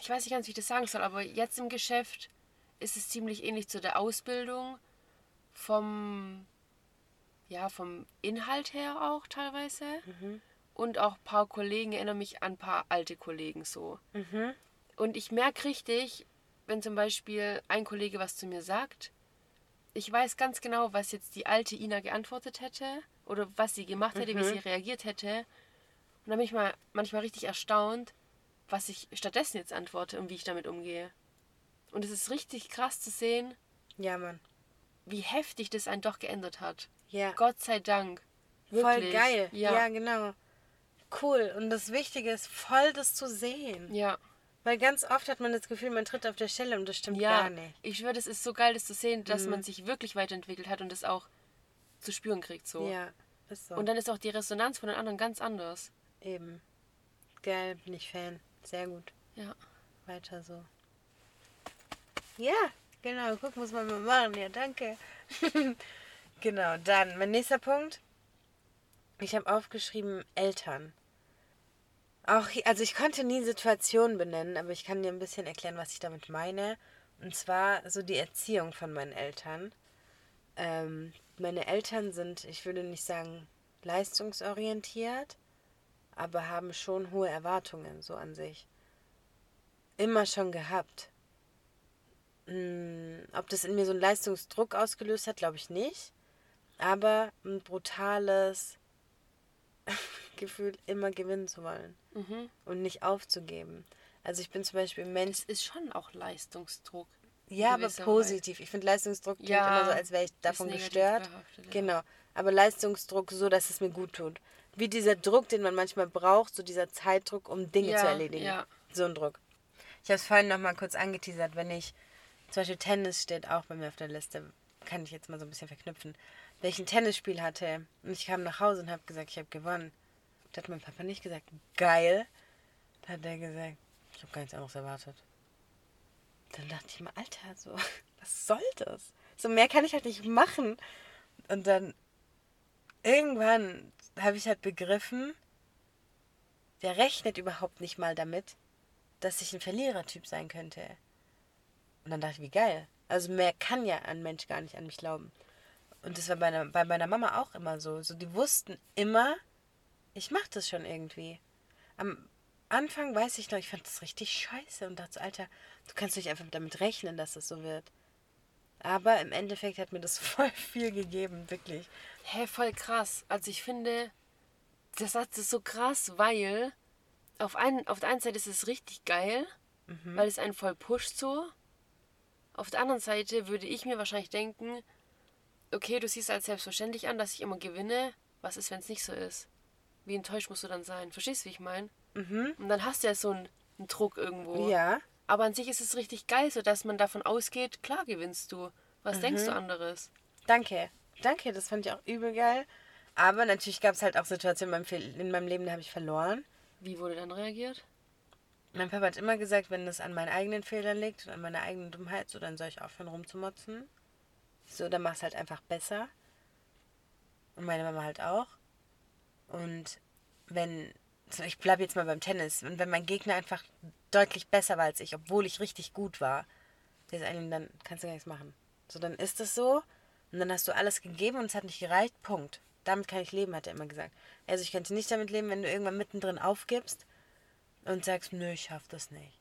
ich weiß nicht ganz, wie ich das sagen soll, aber jetzt im Geschäft ist es ziemlich ähnlich zu der Ausbildung vom, ja, vom Inhalt her auch teilweise. Und auch ein paar Kollegen erinnern mich an ein paar alte Kollegen so. Mhm. Und ich merke richtig, wenn zum Beispiel ein Kollege was zu mir sagt, ich weiß ganz genau, was jetzt die alte Ina geantwortet hätte oder was sie gemacht hätte, wie sie reagiert hätte. Und dann bin ich mal manchmal richtig erstaunt, was ich stattdessen jetzt antworte und wie ich damit umgehe. Und es ist richtig krass zu sehen, Ja, Mann. wie heftig das einen doch geändert hat. Ja. Gott sei Dank. voll Wirklich. geil. Ja. ja, genau. Cool. Und das Wichtige ist, voll das zu sehen. Ja. Weil ganz oft hat man das Gefühl, man tritt auf der Stelle und das stimmt Ja, gar nicht. ich schwöre, das ist so geil, das zu sehen, dass man sich wirklich weiterentwickelt hat und das auch zu spüren kriegt. So. Ja, ist so. Und dann ist auch die Resonanz von den anderen ganz anders. Eben. Geil, bin ich Fan. Sehr gut. Ja. Weiter so. Ja, genau. Guck, muss man mal machen. Ja, danke. genau, dann mein nächster Punkt. Ich habe aufgeschrieben Eltern. Auch, also ich konnte nie Situationen benennen, aber ich kann dir ein bisschen erklären, was ich damit meine. Und zwar so die Erziehung von meinen Eltern. Ähm, meine Eltern sind, ich würde nicht sagen leistungsorientiert, aber haben schon hohe Erwartungen so an sich. Immer schon gehabt. mh, ob das in mir so einen Leistungsdruck ausgelöst hat, glaube ich nicht. Aber ein brutales Gefühl, immer gewinnen zu wollen Mhm. und nicht aufzugeben. Also ich bin zum Beispiel ein Mensch, Es ist schon auch Leistungsdruck. ja, aber positiv. Ich finde Leistungsdruck klingt Ja, immer so, als wäre ich davon gestört. ja. Genau. Aber Leistungsdruck so, dass es mir gut tut. Wie dieser Druck, den man manchmal braucht, so dieser Zeitdruck, um Dinge Ja, zu erledigen. So ein Druck. Ich habe es vorhin noch mal kurz angeteasert, wenn ich, zum Beispiel Tennis steht auch bei mir auf der Liste, kann ich jetzt mal so ein bisschen verknüpfen. Wenn ich ein Tennisspiel hatte und ich kam nach Hause und habe gesagt, ich habe gewonnen, da hat mein Papa nicht gesagt, geil. Da hat er gesagt, ich habe gar nichts anderes erwartet. Dann dachte ich mir, Alter, so, was soll das? So mehr kann ich halt nicht machen. Und dann irgendwann habe ich halt begriffen, der rechnet überhaupt nicht mal damit, dass ich ein Verlierertyp sein könnte. Und dann dachte ich, wie geil. Also mehr kann ja ein Mensch gar nicht an mich glauben. Und das war bei, meiner- bei meiner Mama auch immer so. So, die wussten immer, ich mache das schon irgendwie. Am Anfang weiß ich noch, ich fand das richtig scheiße und dachte, Alter, du kannst nicht einfach damit rechnen, dass das so wird. Aber im Endeffekt hat mir das voll viel gegeben, wirklich. Hä, voll krass. Also ich finde, der Satz ist so krass, weil auf, ein, auf der einen Seite ist es richtig geil, Mhm. weil es einen voll pusht so. Auf der anderen Seite würde ich mir wahrscheinlich denken, okay, du siehst als selbstverständlich an, dass ich immer gewinne. Was ist, wenn es nicht so ist? Wie enttäuscht musst du dann sein? Verstehst du, wie ich meine? Mhm. Und dann hast du ja so einen, einen Druck irgendwo. Ja. Aber an sich ist es richtig geil, so dass man davon ausgeht, klar gewinnst du. Was denkst Mhm. du anderes? Danke. Danke, das fand ich auch übel geil. Aber natürlich gab es halt auch Situationen in meinem, Leben, da habe ich verloren. Wie wurde dann reagiert? Mein Papa hat immer gesagt, wenn es an meinen eigenen Fehlern liegt und an meiner eigenen Dummheit, so dann soll ich aufhören rumzumotzen. So, dann mach's halt einfach besser. Und meine Mama halt auch. Und wenn, so ich bleibe jetzt mal beim Tennis, und wenn mein Gegner einfach deutlich besser war als ich, obwohl ich richtig gut war, dann kannst du gar nichts machen. So, dann ist es so. Und dann hast du alles gegeben und es hat nicht gereicht. Punkt. Damit kann ich leben, hat er immer gesagt. Also ich könnte nicht damit leben, wenn du irgendwann mittendrin aufgibst und sagst, nö, ich schaff das nicht.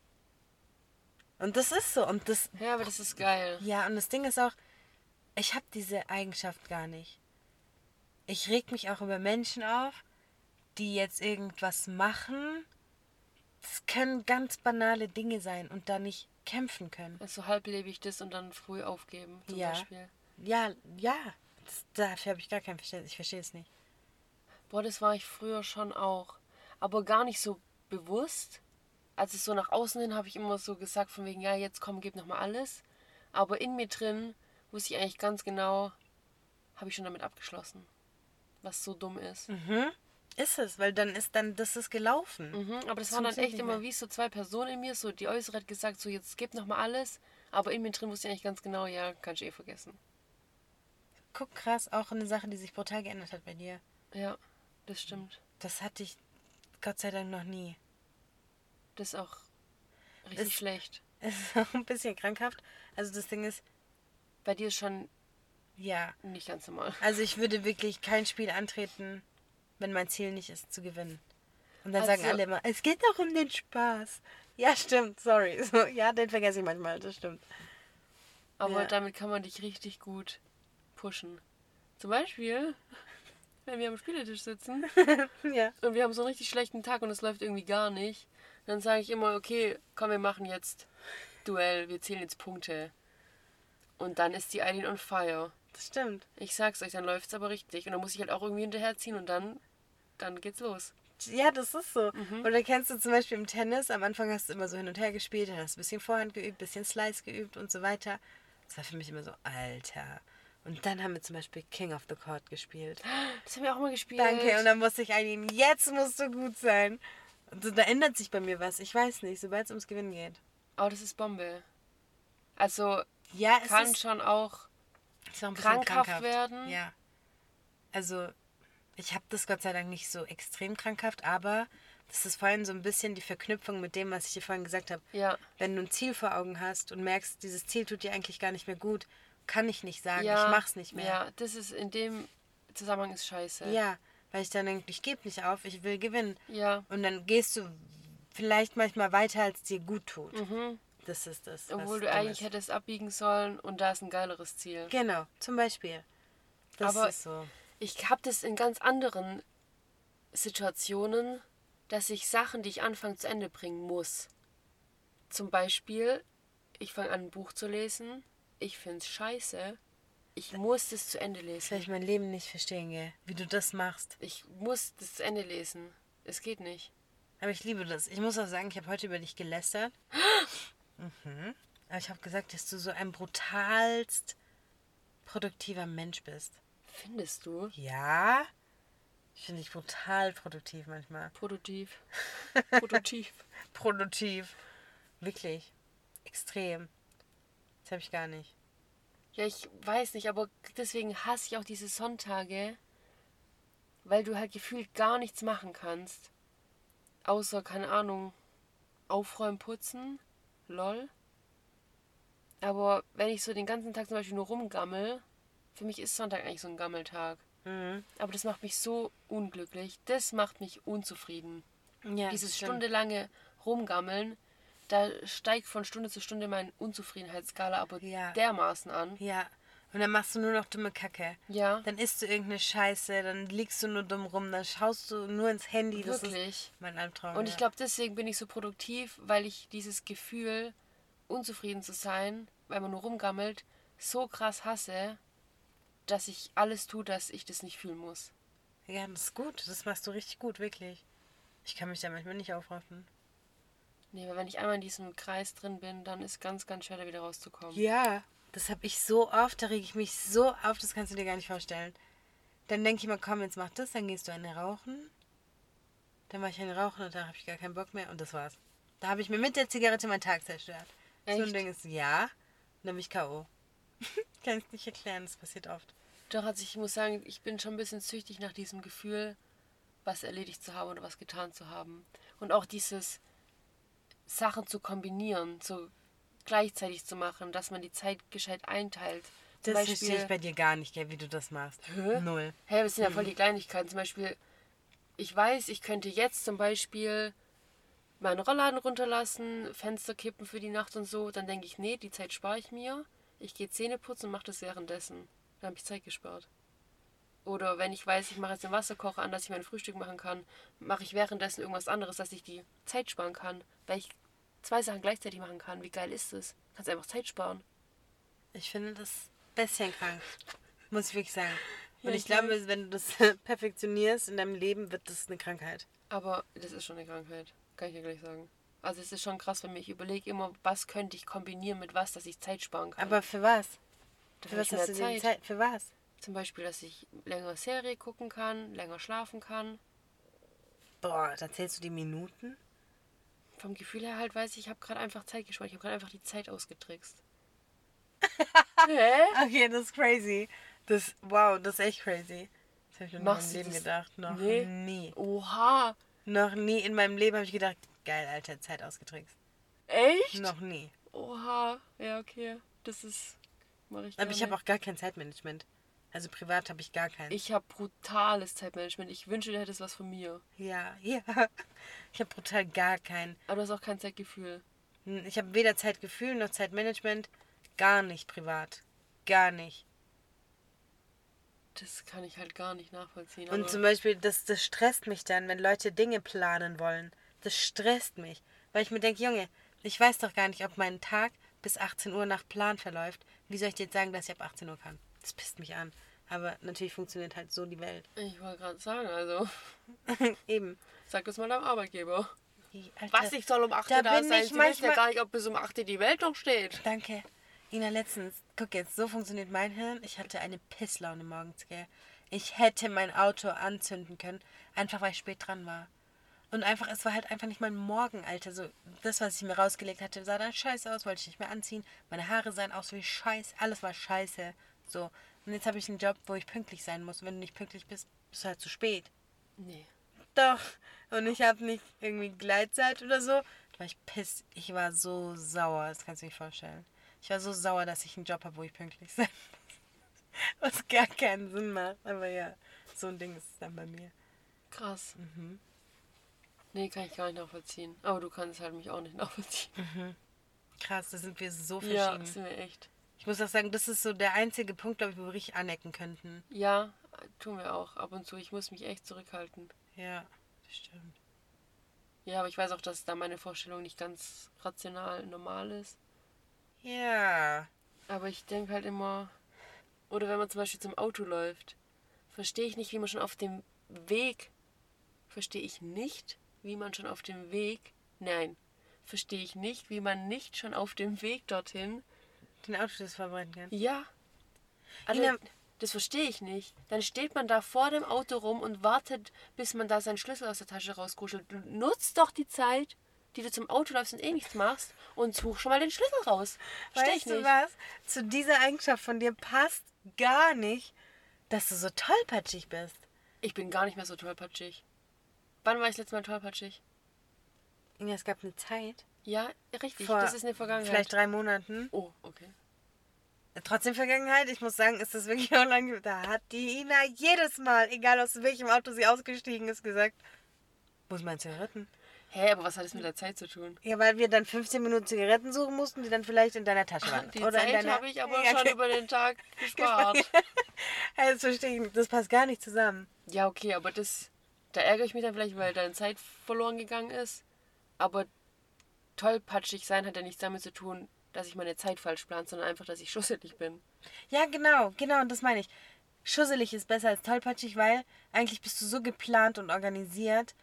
Und das ist so. Und das, Ja, aber das ist geil. ja, und das Ding ist auch, ich habe diese Eigenschaft gar nicht. Ich reg mich auch über Menschen auf, die jetzt irgendwas machen. Das können ganz banale Dinge sein und da nicht kämpfen können. Also halblebig das und dann früh aufgeben, zum Ja. Beispiel. Ja, ja, das, dafür habe ich gar kein Verständnis. Ich verstehe es nicht. Boah, das war ich früher schon auch. Aber gar nicht so bewusst. Also so nach außen hin habe ich immer so gesagt, von wegen, ja, jetzt komm, gib nochmal alles. Aber in mir drin wusste ich eigentlich ganz genau, habe ich schon damit abgeschlossen. Was so dumm ist. Mhm. Ist es, weil dann ist dann, das ist gelaufen. Mhm, aber das Das waren dann echt immer wie so zwei Personen in mir. So die Äußere hat gesagt, so jetzt gib nochmal alles. Aber in mir drin wusste ich eigentlich ganz genau, ja, kannst du eh vergessen. Guck, krass, auch eine Sache, die sich brutal geändert hat bei dir. Ja, das stimmt. Das hatte ich Gott sei Dank noch nie. Das ist auch richtig Ist- schlecht. Es ist auch ein bisschen krankhaft. Also das Ding ist, Bei dir ist schon ja, nicht ganz normal. also ich würde wirklich kein Spiel antreten, wenn mein Ziel nicht ist, zu gewinnen. Und dann Also- sagen alle immer, es geht doch um den Spaß. Ja, stimmt, sorry. So, ja, den vergesse ich manchmal, das stimmt. Aber Ja. damit kann man dich richtig gut pushen. Zum Beispiel, wenn wir am Spieletisch sitzen Ja. und wir haben so einen richtig schlechten Tag und es läuft irgendwie gar nicht, dann sage ich immer, okay, komm, wir machen jetzt Duell, wir zählen jetzt Punkte. Und dann ist die Eileen on fire. Das stimmt. Ich sag's euch, dann läuft's aber richtig. Und dann muss ich halt auch irgendwie hinterherziehen und dann, dann geht's los. Ja, das ist so. Mhm. Oder kennst du zum Beispiel im Tennis, am Anfang hast du immer so hin und her gespielt, dann hast du ein bisschen Vorhand geübt, ein bisschen Slice geübt und so weiter. Das war für mich immer so, Alter. Und dann haben wir zum Beispiel King of the Court gespielt. Das haben wir auch mal gespielt. Danke. Und dann musste ich eingeben, jetzt musst du gut sein. Und so, da ändert sich bei mir was. Ich weiß nicht, sobald es ums Gewinnen geht. oh, das ist Bombe. Also Ja, kann schon auch bisschen krankhaft werden. Ja. Also, ich habe das Gott sei Dank nicht so extrem krankhaft, aber das ist vorhin so ein bisschen die Verknüpfung mit dem, was ich dir vorhin gesagt habe. Ja. Wenn du ein Ziel vor Augen hast und merkst, dieses Ziel tut dir eigentlich gar nicht mehr gut, kann ich nicht sagen, ja, ich mach's nicht mehr. Ja, das ist in dem Zusammenhang ist scheiße. Ja, weil ich dann denke, ich gebe nicht auf, ich will gewinnen. Ja. Und dann gehst du vielleicht manchmal weiter, als dir gut tut. Mhm. Das ist das. Obwohl du eigentlich ist. hättest abbiegen sollen und da ist ein geileres Ziel. Genau, zum Beispiel. Das Aber- ist so. Ich habe das in ganz anderen Situationen, dass ich Sachen, die ich anfange, zu Ende bringen muss. Zum Beispiel, ich fange an, ein Buch zu lesen. Ich finde es scheiße. Ich muss das zu Ende lesen. werde ich mein Leben nicht verstehen, gell? wie du das machst. Ich muss das zu Ende lesen. Es geht nicht. Aber ich liebe das. Ich muss auch sagen, ich habe heute über dich gelästert. mhm. Aber ich habe gesagt, dass du so ein brutalst produktiver Mensch bist. Findest du? Ja? Ich finde dich brutal produktiv manchmal. Produktiv. Produktiv. Produktiv. Wirklich. Extrem. Das habe ich gar nicht. Ja, ich weiß nicht, aber deswegen hasse ich auch diese Sonntage, weil du halt gefühlt gar nichts machen kannst. Außer, keine Ahnung, aufräumen, putzen, lol. Aber wenn ich so den ganzen Tag zum Beispiel nur rumgammel, für mich ist Sonntag eigentlich so ein Gammeltag. Mhm. Aber das macht mich so unglücklich, das macht mich unzufrieden. Ja, Dieses stundenlange Rumgammeln, da steigt von Stunde zu Stunde meine Unzufriedenheitsskala aber Ja. dermaßen an. Ja. Und dann machst du nur noch dumme Kacke. Ja. Dann isst du irgendeine Scheiße, dann liegst du nur dumm rum, dann schaust du nur ins Handy. Das Wirklich. ist mein Albtraum. Und ich ja. glaube, deswegen bin ich so produktiv, weil ich dieses Gefühl, unzufrieden zu sein, weil man nur rumgammelt, so krass hasse, dass ich alles tue, dass ich das nicht fühlen muss. Ja, das ist gut. Das machst du richtig gut, wirklich. Ich kann mich da manchmal nicht aufraffen. Nee, weil wenn ich einmal in diesem Kreis drin bin, dann ist ganz, ganz schwer, da wieder rauszukommen. Ja, das habe ich so oft, da rege ich mich so auf, das kannst du dir gar nicht vorstellen. Dann denke ich mal, komm, jetzt mach das, dann gehst du eine rauchen. Dann mache ich eine rauchen und da habe ich gar keinen Bock mehr und das war's. Da habe ich mir mit der Zigarette meinen Tag zerstört. So ein Echt? Ding ist, ja, und dann bin ich K.O. kann ich nicht erklären, das passiert oft. Doch, also ich muss sagen, ich bin schon ein bisschen süchtig nach diesem Gefühl, was erledigt zu haben oder was getan zu haben. Und auch dieses Sachen zu kombinieren, so gleichzeitig zu machen, dass man die Zeit gescheit einteilt. Zum Das verstehe ich bei dir gar nicht, gell, wie du das machst. Hä? Null. Hey, das sind ja voll die Kleinigkeiten. Zum Beispiel, ich weiß, ich könnte jetzt zum Beispiel meinen Rollladen runterlassen, Fenster kippen für die Nacht und so. Dann denke ich, nee, die Zeit spare ich mir. Ich gehe Zähne putzen und mache das währenddessen. Dann habe ich Zeit gespart. Oder wenn ich weiß, ich mache jetzt den Wasserkocher an, dass ich mein Frühstück machen kann, mache ich währenddessen irgendwas anderes, dass ich die Zeit sparen kann. Weil ich zwei Sachen gleichzeitig machen kann. Wie geil ist das? Kannst einfach Zeit sparen. Ich finde das ein bisschen krank. Muss ich wirklich sagen. Und Ja, ich ich glaube, wenn du das perfektionierst in deinem Leben, wird das eine Krankheit. Aber das ist schon eine Krankheit, kann ich dir gleich sagen. Also es ist schon krass mich. Ich überlege immer, was könnte ich kombinieren mit was, dass ich Zeit sparen kann. Aber für was? Dann Für was hast du die Zeit? Für was? Zum Beispiel, dass ich länger Serie gucken kann, länger schlafen kann. Boah, da zählst du die Minuten? Vom Gefühl her halt weiß ich, ich habe gerade einfach Zeit gespart. Ich habe gerade einfach die Zeit ausgetrickst. Hä? Okay, das ist crazy. Das, wow, das ist echt crazy. Das habe ich noch nie in meinem Leben gedacht. Noch Nee. nie. Oha. Noch nie in meinem Leben habe ich gedacht, geil, Alter, Zeit ausgetrickst. Echt? Noch nie. Oha. Ja, okay. Das ist... Mach ich Aber ich habe auch gar kein Zeitmanagement. Also privat habe ich gar keins. Ich habe brutales Zeitmanagement. Ich wünsche, du hättest was von mir. ja, ja. Ich habe brutal gar kein. Aber du hast auch kein Zeitgefühl. Ich habe weder Zeitgefühl noch Zeitmanagement. Gar nicht privat. Gar nicht. Das kann ich halt gar nicht nachvollziehen. Und zum Beispiel, das, das stresst mich dann, wenn Leute Dinge planen wollen. Das stresst mich. Weil ich mir denke, Junge, ich weiß doch gar nicht, ob mein Tag bis 18 Uhr nach Plan verläuft. Wie soll ich dir jetzt sagen, dass ich ab 18 Uhr kann? Das pisst mich an. Aber natürlich funktioniert halt so die Welt. Ich wollte gerade sagen, also, Eben. sag das mal deinem Arbeitgeber. Die alte- Was, ich soll um 8 Da Uhr da bin sein? ich Sie wissen ja gar nicht, ob bis um 8 Uhr die Welt noch steht. Danke. Ina, letztens, guck jetzt, so funktioniert mein Hirn. Ich hatte eine Pisslaune morgens, gell. Ich hätte mein Auto anzünden können, einfach weil ich spät dran war. Und einfach, es war halt einfach nicht mein Morgen, Alter. So, das, was ich mir rausgelegt hatte, sah dann scheiße aus, wollte ich nicht mehr anziehen. Meine Haare sahen aus wie scheiße, alles war scheiße. So. Und jetzt habe ich einen Job, wo ich pünktlich sein muss. Und wenn du nicht pünktlich bist, bist du halt zu spät. Nee. Doch. Und ich habe nicht irgendwie Gleitzeit oder so. Da war ich piss. Ich war so sauer, das kannst du dir nicht vorstellen. Ich war so sauer, dass ich einen Job habe, wo ich pünktlich sein muss. Was gar keinen Sinn macht. Aber ja, so ein Ding ist es dann bei mir. Krass. Mhm. Nee, kann ich gar nicht nachvollziehen. Aber du kannst halt mich auch nicht nachvollziehen. Krass, da sind wir so Ja, verschieden. sind wir echt. Ich muss auch sagen, das ist so der einzige Punkt, glaube ich, wo wir richtig anecken könnten. Ja, tun wir auch ab und zu. Ich muss mich echt zurückhalten. Ja, das stimmt. Ja, aber ich weiß auch, dass da meine Vorstellung nicht ganz rational normal ist. Ja. Aber ich denke halt immer, oder wenn man zum Beispiel zum Auto läuft, verstehe ich nicht, wie man schon auf dem Weg, verstehe ich nicht, wie man schon auf dem Weg, nein, verstehe ich nicht, wie man nicht schon auf dem Weg dorthin, Den Autoschuss verbrennen kann. ja, also, Ina- das verstehe ich nicht. Dann steht man da vor dem Auto rum und wartet, bis man da seinen Schlüssel aus der Tasche rauskuschelt. Du nutzt doch die Zeit, die du zum Auto läufst und eh nichts machst und such schon mal den Schlüssel raus. Verstehe ich Weißt du nicht. was? Zu dieser Eigenschaft von dir passt gar nicht, dass du so tollpatschig bist. Ich bin gar nicht mehr so tollpatschig. Wann war ich das letzte Mal tollpatschig? Inga, es gab eine Zeit, Ja, richtig. vor das ist eine Vergangenheit. vielleicht drei Monaten. Oh, okay. Trotzdem Vergangenheit, ich muss sagen, ist das wirklich auch lange. Da hat die Ina jedes Mal, egal aus welchem Auto sie ausgestiegen ist, gesagt, wo ist mein Zigaretten? Hä, aber was hat das mit der Zeit zu tun? Ja, weil wir dann 15 Minuten Zigaretten suchen mussten, die dann vielleicht in deiner Tasche waren. Die Oder Zeit deiner... habe ich aber Ja, schon okay. über den Tag gespart. Ja, Das verstehe ich nicht. Das passt gar nicht zusammen. ja, okay, aber das. Da ärgere ich mich dann vielleicht, weil deine Zeit verloren gegangen ist. Aber tollpatschig sein hat ja nichts damit zu tun, dass ich meine Zeit falsch plane, sondern einfach, dass ich schusselig bin. Ja, genau, genau, und das meine ich. Schusselig ist besser als tollpatschig, weil eigentlich bist du so geplant und organisiert,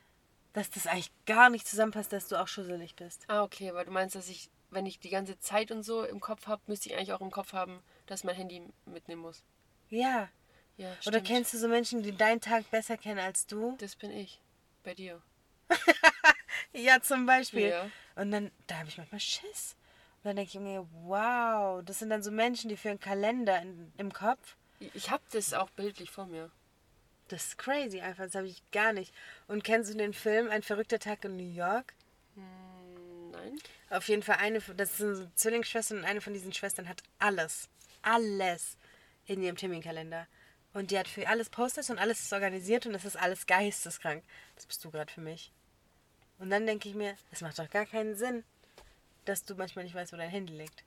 dass das eigentlich gar nicht zusammenpasst, dass du auch schusselig bist. Ah, okay, weil du meinst, dass ich, wenn ich die ganze Zeit und so im Kopf habe, müsste ich eigentlich auch im Kopf haben, dass mein Handy mitnehmen muss. Ja. Ja, Oder kennst du so Menschen, die deinen Tag besser kennen als du? Das bin ich. Bei dir. Ja, zum Beispiel. Ja. Und dann, da habe ich manchmal Schiss. Und dann denke ich mir, wow, das sind dann so Menschen, die für einen Kalender in, im Kopf. Ich habe das auch bildlich vor mir. Das ist crazy einfach, das habe ich gar nicht. Und kennst du den Film Ein verrückter Tag in New York? Hm, Nein? Auf jeden Fall eine, das sind so Zwillingsschwestern und eine von diesen Schwestern hat alles, alles in ihrem Terminkalender. Und die hat für alles Posters und alles ist organisiert und das ist alles geisteskrank. Das bist du gerade für mich. Und dann denke ich mir, es macht doch gar keinen Sinn, dass du manchmal nicht weißt, wo dein Handy liegt.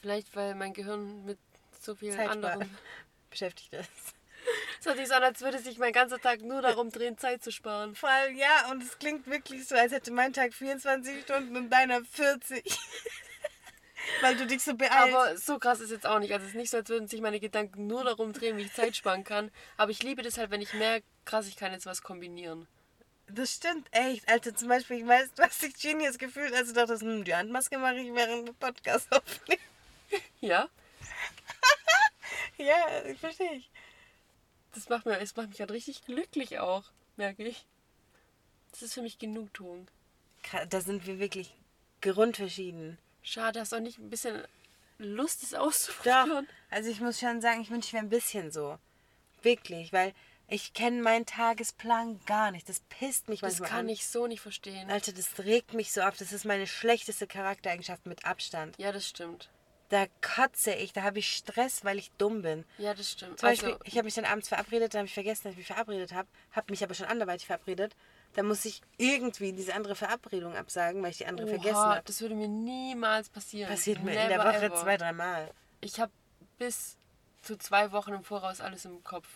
Vielleicht, weil mein Gehirn mit so vielen Zeit anderen. beschäftigt ist. Es hört sich so an, als würde sich mein ganzer Tag nur darum drehen, Zeit zu sparen. Vor allem, ja, und es klingt wirklich so, als hätte mein Tag 24 Stunden und deiner 40. Weil du dich so beeilst. Aber so krass ist jetzt auch nicht. Also es ist nicht so, als würden sich meine Gedanken nur darum drehen, wie ich Zeit sparen kann. Aber ich liebe das halt, wenn ich merke, krass, ich kann jetzt was kombinieren. Das stimmt echt. Alter, zum Beispiel, ich weiß, du hast dich Genius gefühlt, als du dachtest, hm, die Handmaske mache ich während dem Podcast aufnehmen. Ja? Ja, ich verstehe ich. Das macht, mir, es macht mich gerade richtig glücklich auch, merke ich. Das ist für mich Genugtuung. Da sind wir wirklich grundverschieden. Schade, hast du auch nicht ein bisschen Lust, es Doch. auszuprobieren? Also ich muss schon sagen, ich wünsche, wäre ein bisschen so. Wirklich, weil ich kenne meinen Tagesplan gar nicht. Das pisst mich Das manchmal kann an. ich so nicht verstehen. Alter, das regt mich so auf. Das ist meine schlechteste Charaktereigenschaft mit Abstand. Ja, das stimmt. Da kotze ich, da habe ich Stress, weil ich dumm bin. Ja, das stimmt. Zum Beispiel, also, ich habe mich dann abends verabredet, dann habe ich vergessen, dass ich mich verabredet habe, habe mich aber schon anderweitig verabredet. Dann muss ich irgendwie diese andere Verabredung absagen, weil ich die andere vergessen oha, habe. das würde mir niemals passieren. Passiert mir in der Never Woche ever. zwei, dreimal. Ich habe bis zu zwei Wochen im Voraus alles im Kopf.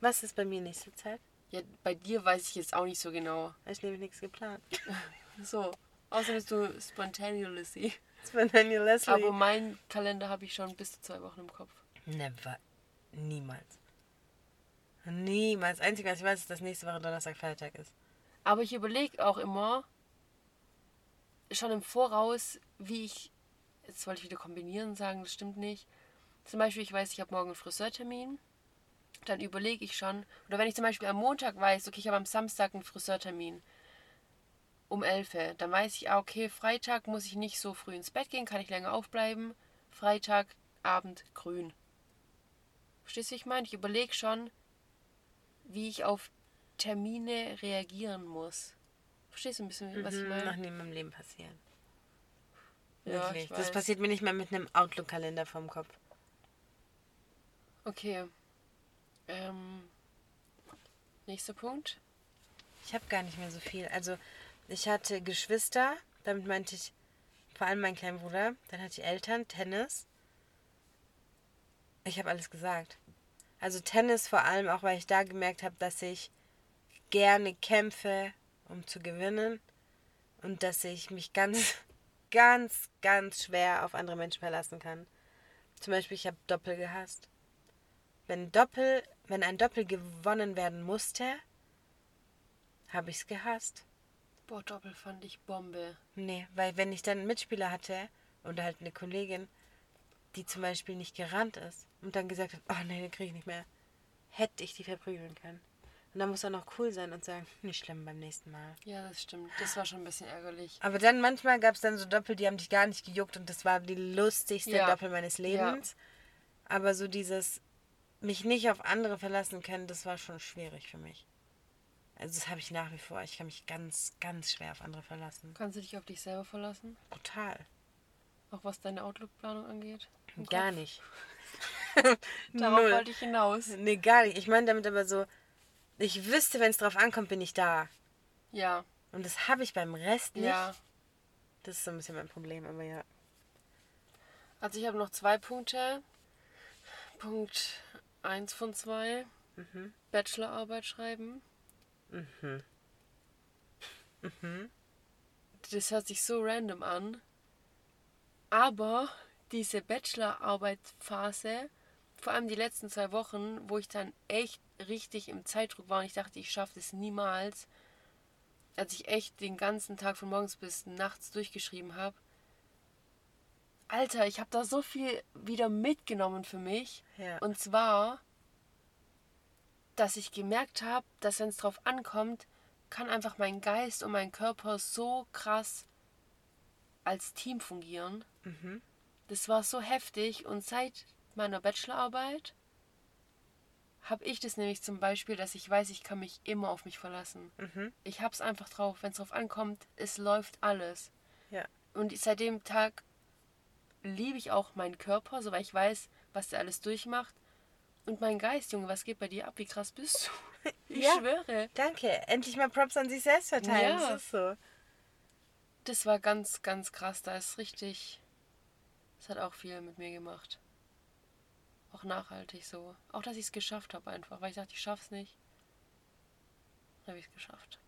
Was ist bei mir nächste Zeit? Ja, bei dir weiß ich jetzt auch nicht so genau. Ich nehme nichts geplant. So. Außerdem bist du spontaneously. Leslie. Aber meinen Kalender habe ich schon bis zu zwei Wochen im Kopf. Never. Niemals. Niemals. Einzig, was ich weiß, ist, dass nächste Woche Donnerstag Feiertag ist. Aber ich überlege auch immer schon im Voraus, wie ich. Jetzt wollte ich wieder kombinieren sagen, das stimmt nicht. Zum Beispiel, ich weiß, ich habe morgen einen Friseurtermin. Dann überlege ich schon. Oder wenn ich zum Beispiel am Montag weiß, okay, ich habe am Samstag einen Friseurtermin um 11 Uhr, dann weiß ich, ah, okay, Freitag muss ich nicht so früh ins Bett gehen, kann ich länger aufbleiben. Freitagabend grün. Verstehst du, wie ich meine? Ich überlege schon, wie ich auf Termine reagieren muss. Verstehst du ein bisschen, was ich Mhm, meine? Noch nie in meinem Leben passieren. Ja, Wirklich. ich das passiert mir nicht mal mit einem Outlook-Kalender vom Kopf. Okay. Ähm, nächster Punkt. Ich habe gar nicht mehr so viel. Also, ich hatte Geschwister, damit meinte ich vor allem mein kleiner Bruder, dann hatte ich Eltern, Tennis. Ich habe alles gesagt. Also Tennis vor allem auch, weil ich da gemerkt habe, dass ich gerne kämpfe, um zu gewinnen und dass ich mich ganz, ganz, ganz schwer auf andere Menschen verlassen kann. Zum Beispiel, ich habe Doppel gehasst. Wenn Doppel, wenn ein Doppel gewonnen werden musste, habe ich es gehasst. Boah, Doppel fand ich Bombe. Nee, weil wenn ich dann einen Mitspieler hatte oder halt eine Kollegin, die zum Beispiel nicht gerannt ist und dann gesagt hat, oh nee, den kriege ich nicht mehr, hätte ich die verprügeln können. Und dann muss er noch cool sein und sagen, nicht schlimm beim nächsten Mal. Ja, das stimmt. Das war schon ein bisschen ärgerlich. Aber dann manchmal gab es dann so Doppel, die haben dich gar nicht gejuckt und das war die lustigste Ja. Doppel meines Lebens. Aber so dieses mich nicht auf andere verlassen können, das war schon schwierig für mich. Also das habe ich nach wie vor. Ich kann mich ganz, ganz schwer auf andere verlassen. Kannst du dich auf dich selber verlassen? Total. Auch was deine Outlook-Planung angeht? Gar nicht. Darauf Null. wollte ich hinaus. Nee, gar nicht. Ich meine damit aber so, ich wüsste, wenn es drauf ankommt, bin ich da. Ja, Und das habe ich beim Rest nicht. ja. Das ist so ein bisschen mein Problem, aber ja. Also ich habe noch zwei Punkte. Punkt 1 von 2. Mhm. Bachelorarbeit schreiben. Mhm. Mhm. Das hört sich so random an. Aber diese Bachelorarbeitsphase, vor allem die letzten zwei Wochen, wo ich dann echt richtig im Zeitdruck war und ich dachte, ich schaffe das niemals, als ich echt den ganzen Tag von morgens bis nachts durchgeschrieben habe. Alter, ich habe da so viel wieder mitgenommen für mich. Ja. Und zwar, dass ich gemerkt habe, dass wenn es drauf ankommt, kann einfach mein Geist und mein Körper so krass als Team fungieren. Mhm. Das war so heftig und seit meiner Bachelorarbeit habe ich das nämlich zum Beispiel, dass ich weiß, ich kann mich immer auf mich verlassen. Mhm. Ich hab's einfach drauf, wenn es drauf ankommt, es läuft alles. Ja. Und seit dem Tag liebe ich auch meinen Körper, so weil ich weiß, was der alles durchmacht. Und mein Geist, Junge, was geht bei dir ab? Wie krass bist du? Ich Ja. schwöre. Danke. Endlich mal Props an sich selbst verteilen. Ja. Das ist so. Das war ganz, ganz krass. Da ist richtig. Das hat auch viel mit mir gemacht. Auch nachhaltig so. Auch, dass ich es geschafft habe einfach. Weil ich dachte, ich schaff's nicht. Dann habe ich es geschafft.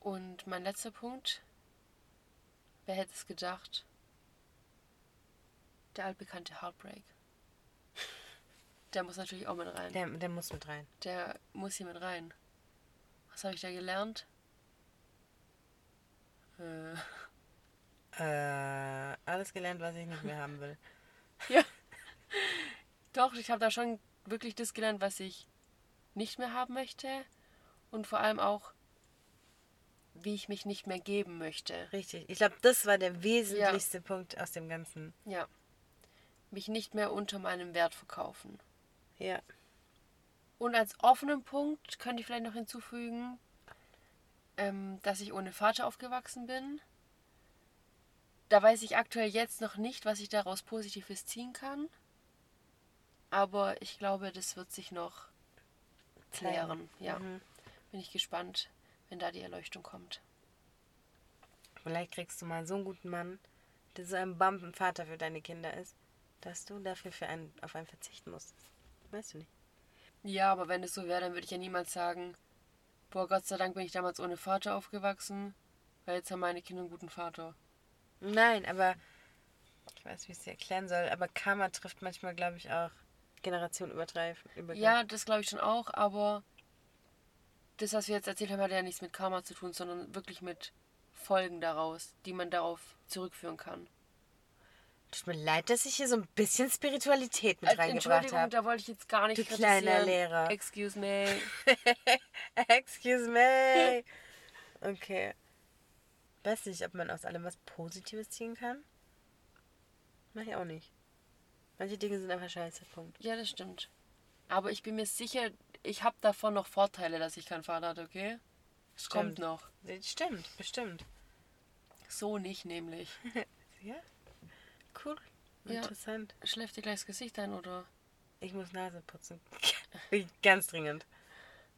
Und mein letzter Punkt. Wer hätte es gedacht? Der altbekannte Heartbreak. Der muss natürlich auch mit rein. Der, der muss mit rein. Der muss hier mit rein. Was habe ich da gelernt? Äh, Äh, alles gelernt, was ich nicht mehr haben will. ja. Doch, ich habe da schon wirklich das gelernt, was ich nicht mehr haben möchte. Und vor allem auch, wie ich mich nicht mehr geben möchte. Richtig. Ich glaube, das war der wesentlichste Punkt aus dem Ganzen. Ja. Mich nicht mehr unter meinem Wert verkaufen. Ja. Und als offenen Punkt könnte ich vielleicht noch hinzufügen, ähm, dass ich ohne Vater aufgewachsen bin. Da weiß ich aktuell jetzt noch nicht, was ich daraus Positives ziehen kann. Aber ich glaube, das wird sich noch klären. Ja, Mhm. bin ich gespannt, wenn da die Erleuchtung kommt. Vielleicht kriegst du mal so einen guten Mann, der so ein Bampenvater für deine Kinder ist, dass du dafür für einen, auf einen verzichten musst. Weißt du nicht. Ja, aber wenn es so wäre, dann würde ich ja niemals sagen, boah, Gott sei Dank bin ich damals ohne Vater aufgewachsen, weil jetzt haben meine Kinder einen guten Vater. Nein, aber ich weiß, wie ich es dir erklären soll, aber Karma trifft manchmal, glaube ich, auch generationenübergreifend. übergreifend. Ja, das glaube ich schon auch, aber das, was wir jetzt erzählt haben, hat ja nichts mit Karma zu tun, sondern wirklich mit Folgen daraus, die man darauf zurückführen kann. Tut mir leid, dass ich hier so ein bisschen Spiritualität mit Äh, reingebracht habe. da wollte ich jetzt gar nicht Du kleiner. Lehrer. Excuse me. Excuse me. Okay. Weiß nicht, ob man aus allem was Positives ziehen kann. Mach ich auch nicht. Manche Dinge sind einfach scheiße. Punkt. Ja, das stimmt. Aber ich bin mir sicher, ich habe davon noch Vorteile, dass ich keinen Vater hatte, okay? Es kommt noch. Stimmt, bestimmt. So nicht nämlich. Ja. Cool. Ja. Interessant. Schläft dir gleich das Gesicht ein oder? Ich muss Nase putzen. Ganz dringend.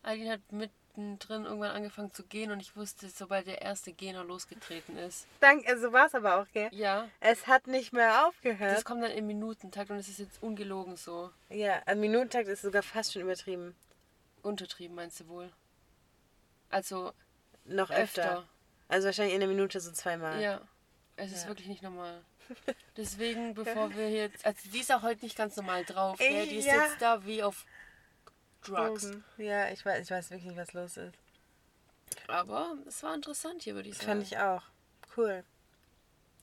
Aline hat mitten mittendrin irgendwann angefangen zu gehen und ich wusste, sobald der erste Gehner losgetreten ist. Dank, also war es aber auch, gell? Ja, Es hat nicht mehr aufgehört. das kommt dann im Minutentakt und es ist jetzt ungelogen so. ja, ein Minutentakt ist sogar fast schon übertrieben. Untertrieben meinst du wohl? Also Noch öfter. öfter. Also wahrscheinlich in der Minute so zweimal. Ja, es ist Ja. wirklich nicht normal. Deswegen, bevor wir jetzt. Also, die ist auch heute nicht ganz normal drauf. Ey, Gell? Die ist ja. jetzt da wie auf Drugs. Drogen. Ja, ich weiß, ich weiß wirklich nicht, was los ist. Aber es war interessant hier, würde ich sagen. fand ich auch. Cool.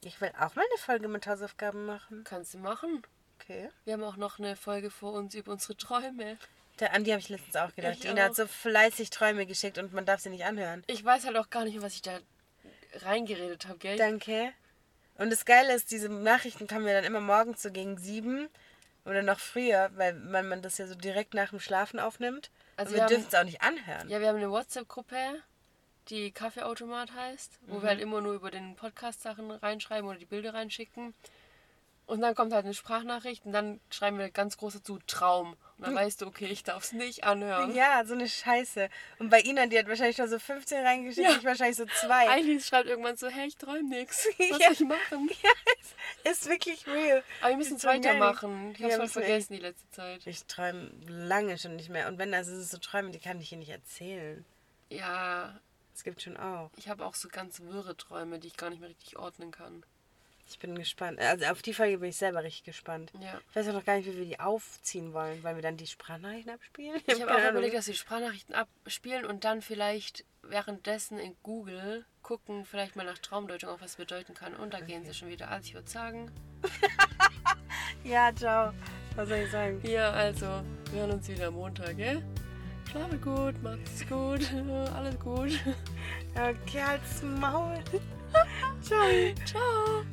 Ich will auch mal eine Folge mit Hausaufgaben machen. Kannst du machen. Okay. Wir haben auch noch eine Folge vor uns über unsere Träume. Der, an die habe ich letztens auch gedacht. Ich Ina auch. hat so fleißig Träume geschickt und man darf sie nicht anhören. Ich weiß halt auch gar nicht was ich da reingeredet habe, gell? Danke. Und das Geile ist, diese Nachrichten kamen mir dann immer morgens so gegen sieben oder noch früher, weil man, man das ja so direkt nach dem Schlafen aufnimmt. Also Also wir wir dürfen es auch nicht anhören. Ja, wir haben eine WhatsApp-Gruppe, die Kaffeeautomat heißt, wo Mhm. wir halt immer nur über den Podcast Sachen reinschreiben oder die Bilder reinschicken. Und dann kommt halt eine Sprachnachricht und dann schreiben wir ganz groß dazu Traum. Dann weißt du, okay, ich darf es nicht anhören. Ja, so eine Scheiße. Und bei Ina, die hat wahrscheinlich nur so 15 reingeschickt, Ja. ich wahrscheinlich so zwei. Eigentlich schreibt irgendwann so, hey, ich träume nichts. Was Ja. soll ich machen? Ist wirklich real. Aber wir müssen es weitermachen. Ich Ja, hab's voll vergessen die letzte Zeit. Ich träume lange schon nicht mehr. Und wenn das ist so Träume, die kann ich hier nicht erzählen. Ja, Es gibt schon auch. ich habe auch so ganz wirre Träume, die ich gar nicht mehr richtig ordnen kann. Ich bin gespannt. Also auf die Folge bin ich selber richtig gespannt. Ja. Ich weiß auch noch gar nicht, wie wir die aufziehen wollen. Wollen wir dann die Sprachnachrichten abspielen? Ich habe auch überlegt, dass wir Sprachnachrichten abspielen und dann vielleicht währenddessen in Google gucken, vielleicht mal nach Traumdeutung, auch was bedeuten kann. Und da gehen sie schon wieder. Also ich würde sagen, Ja, ciao. Was soll ich sagen? wir also, wir hören uns wieder am Montag, gell? Schlafe gut, macht's gut, alles gut. Okay, halt's Maul. ciao. Ciao.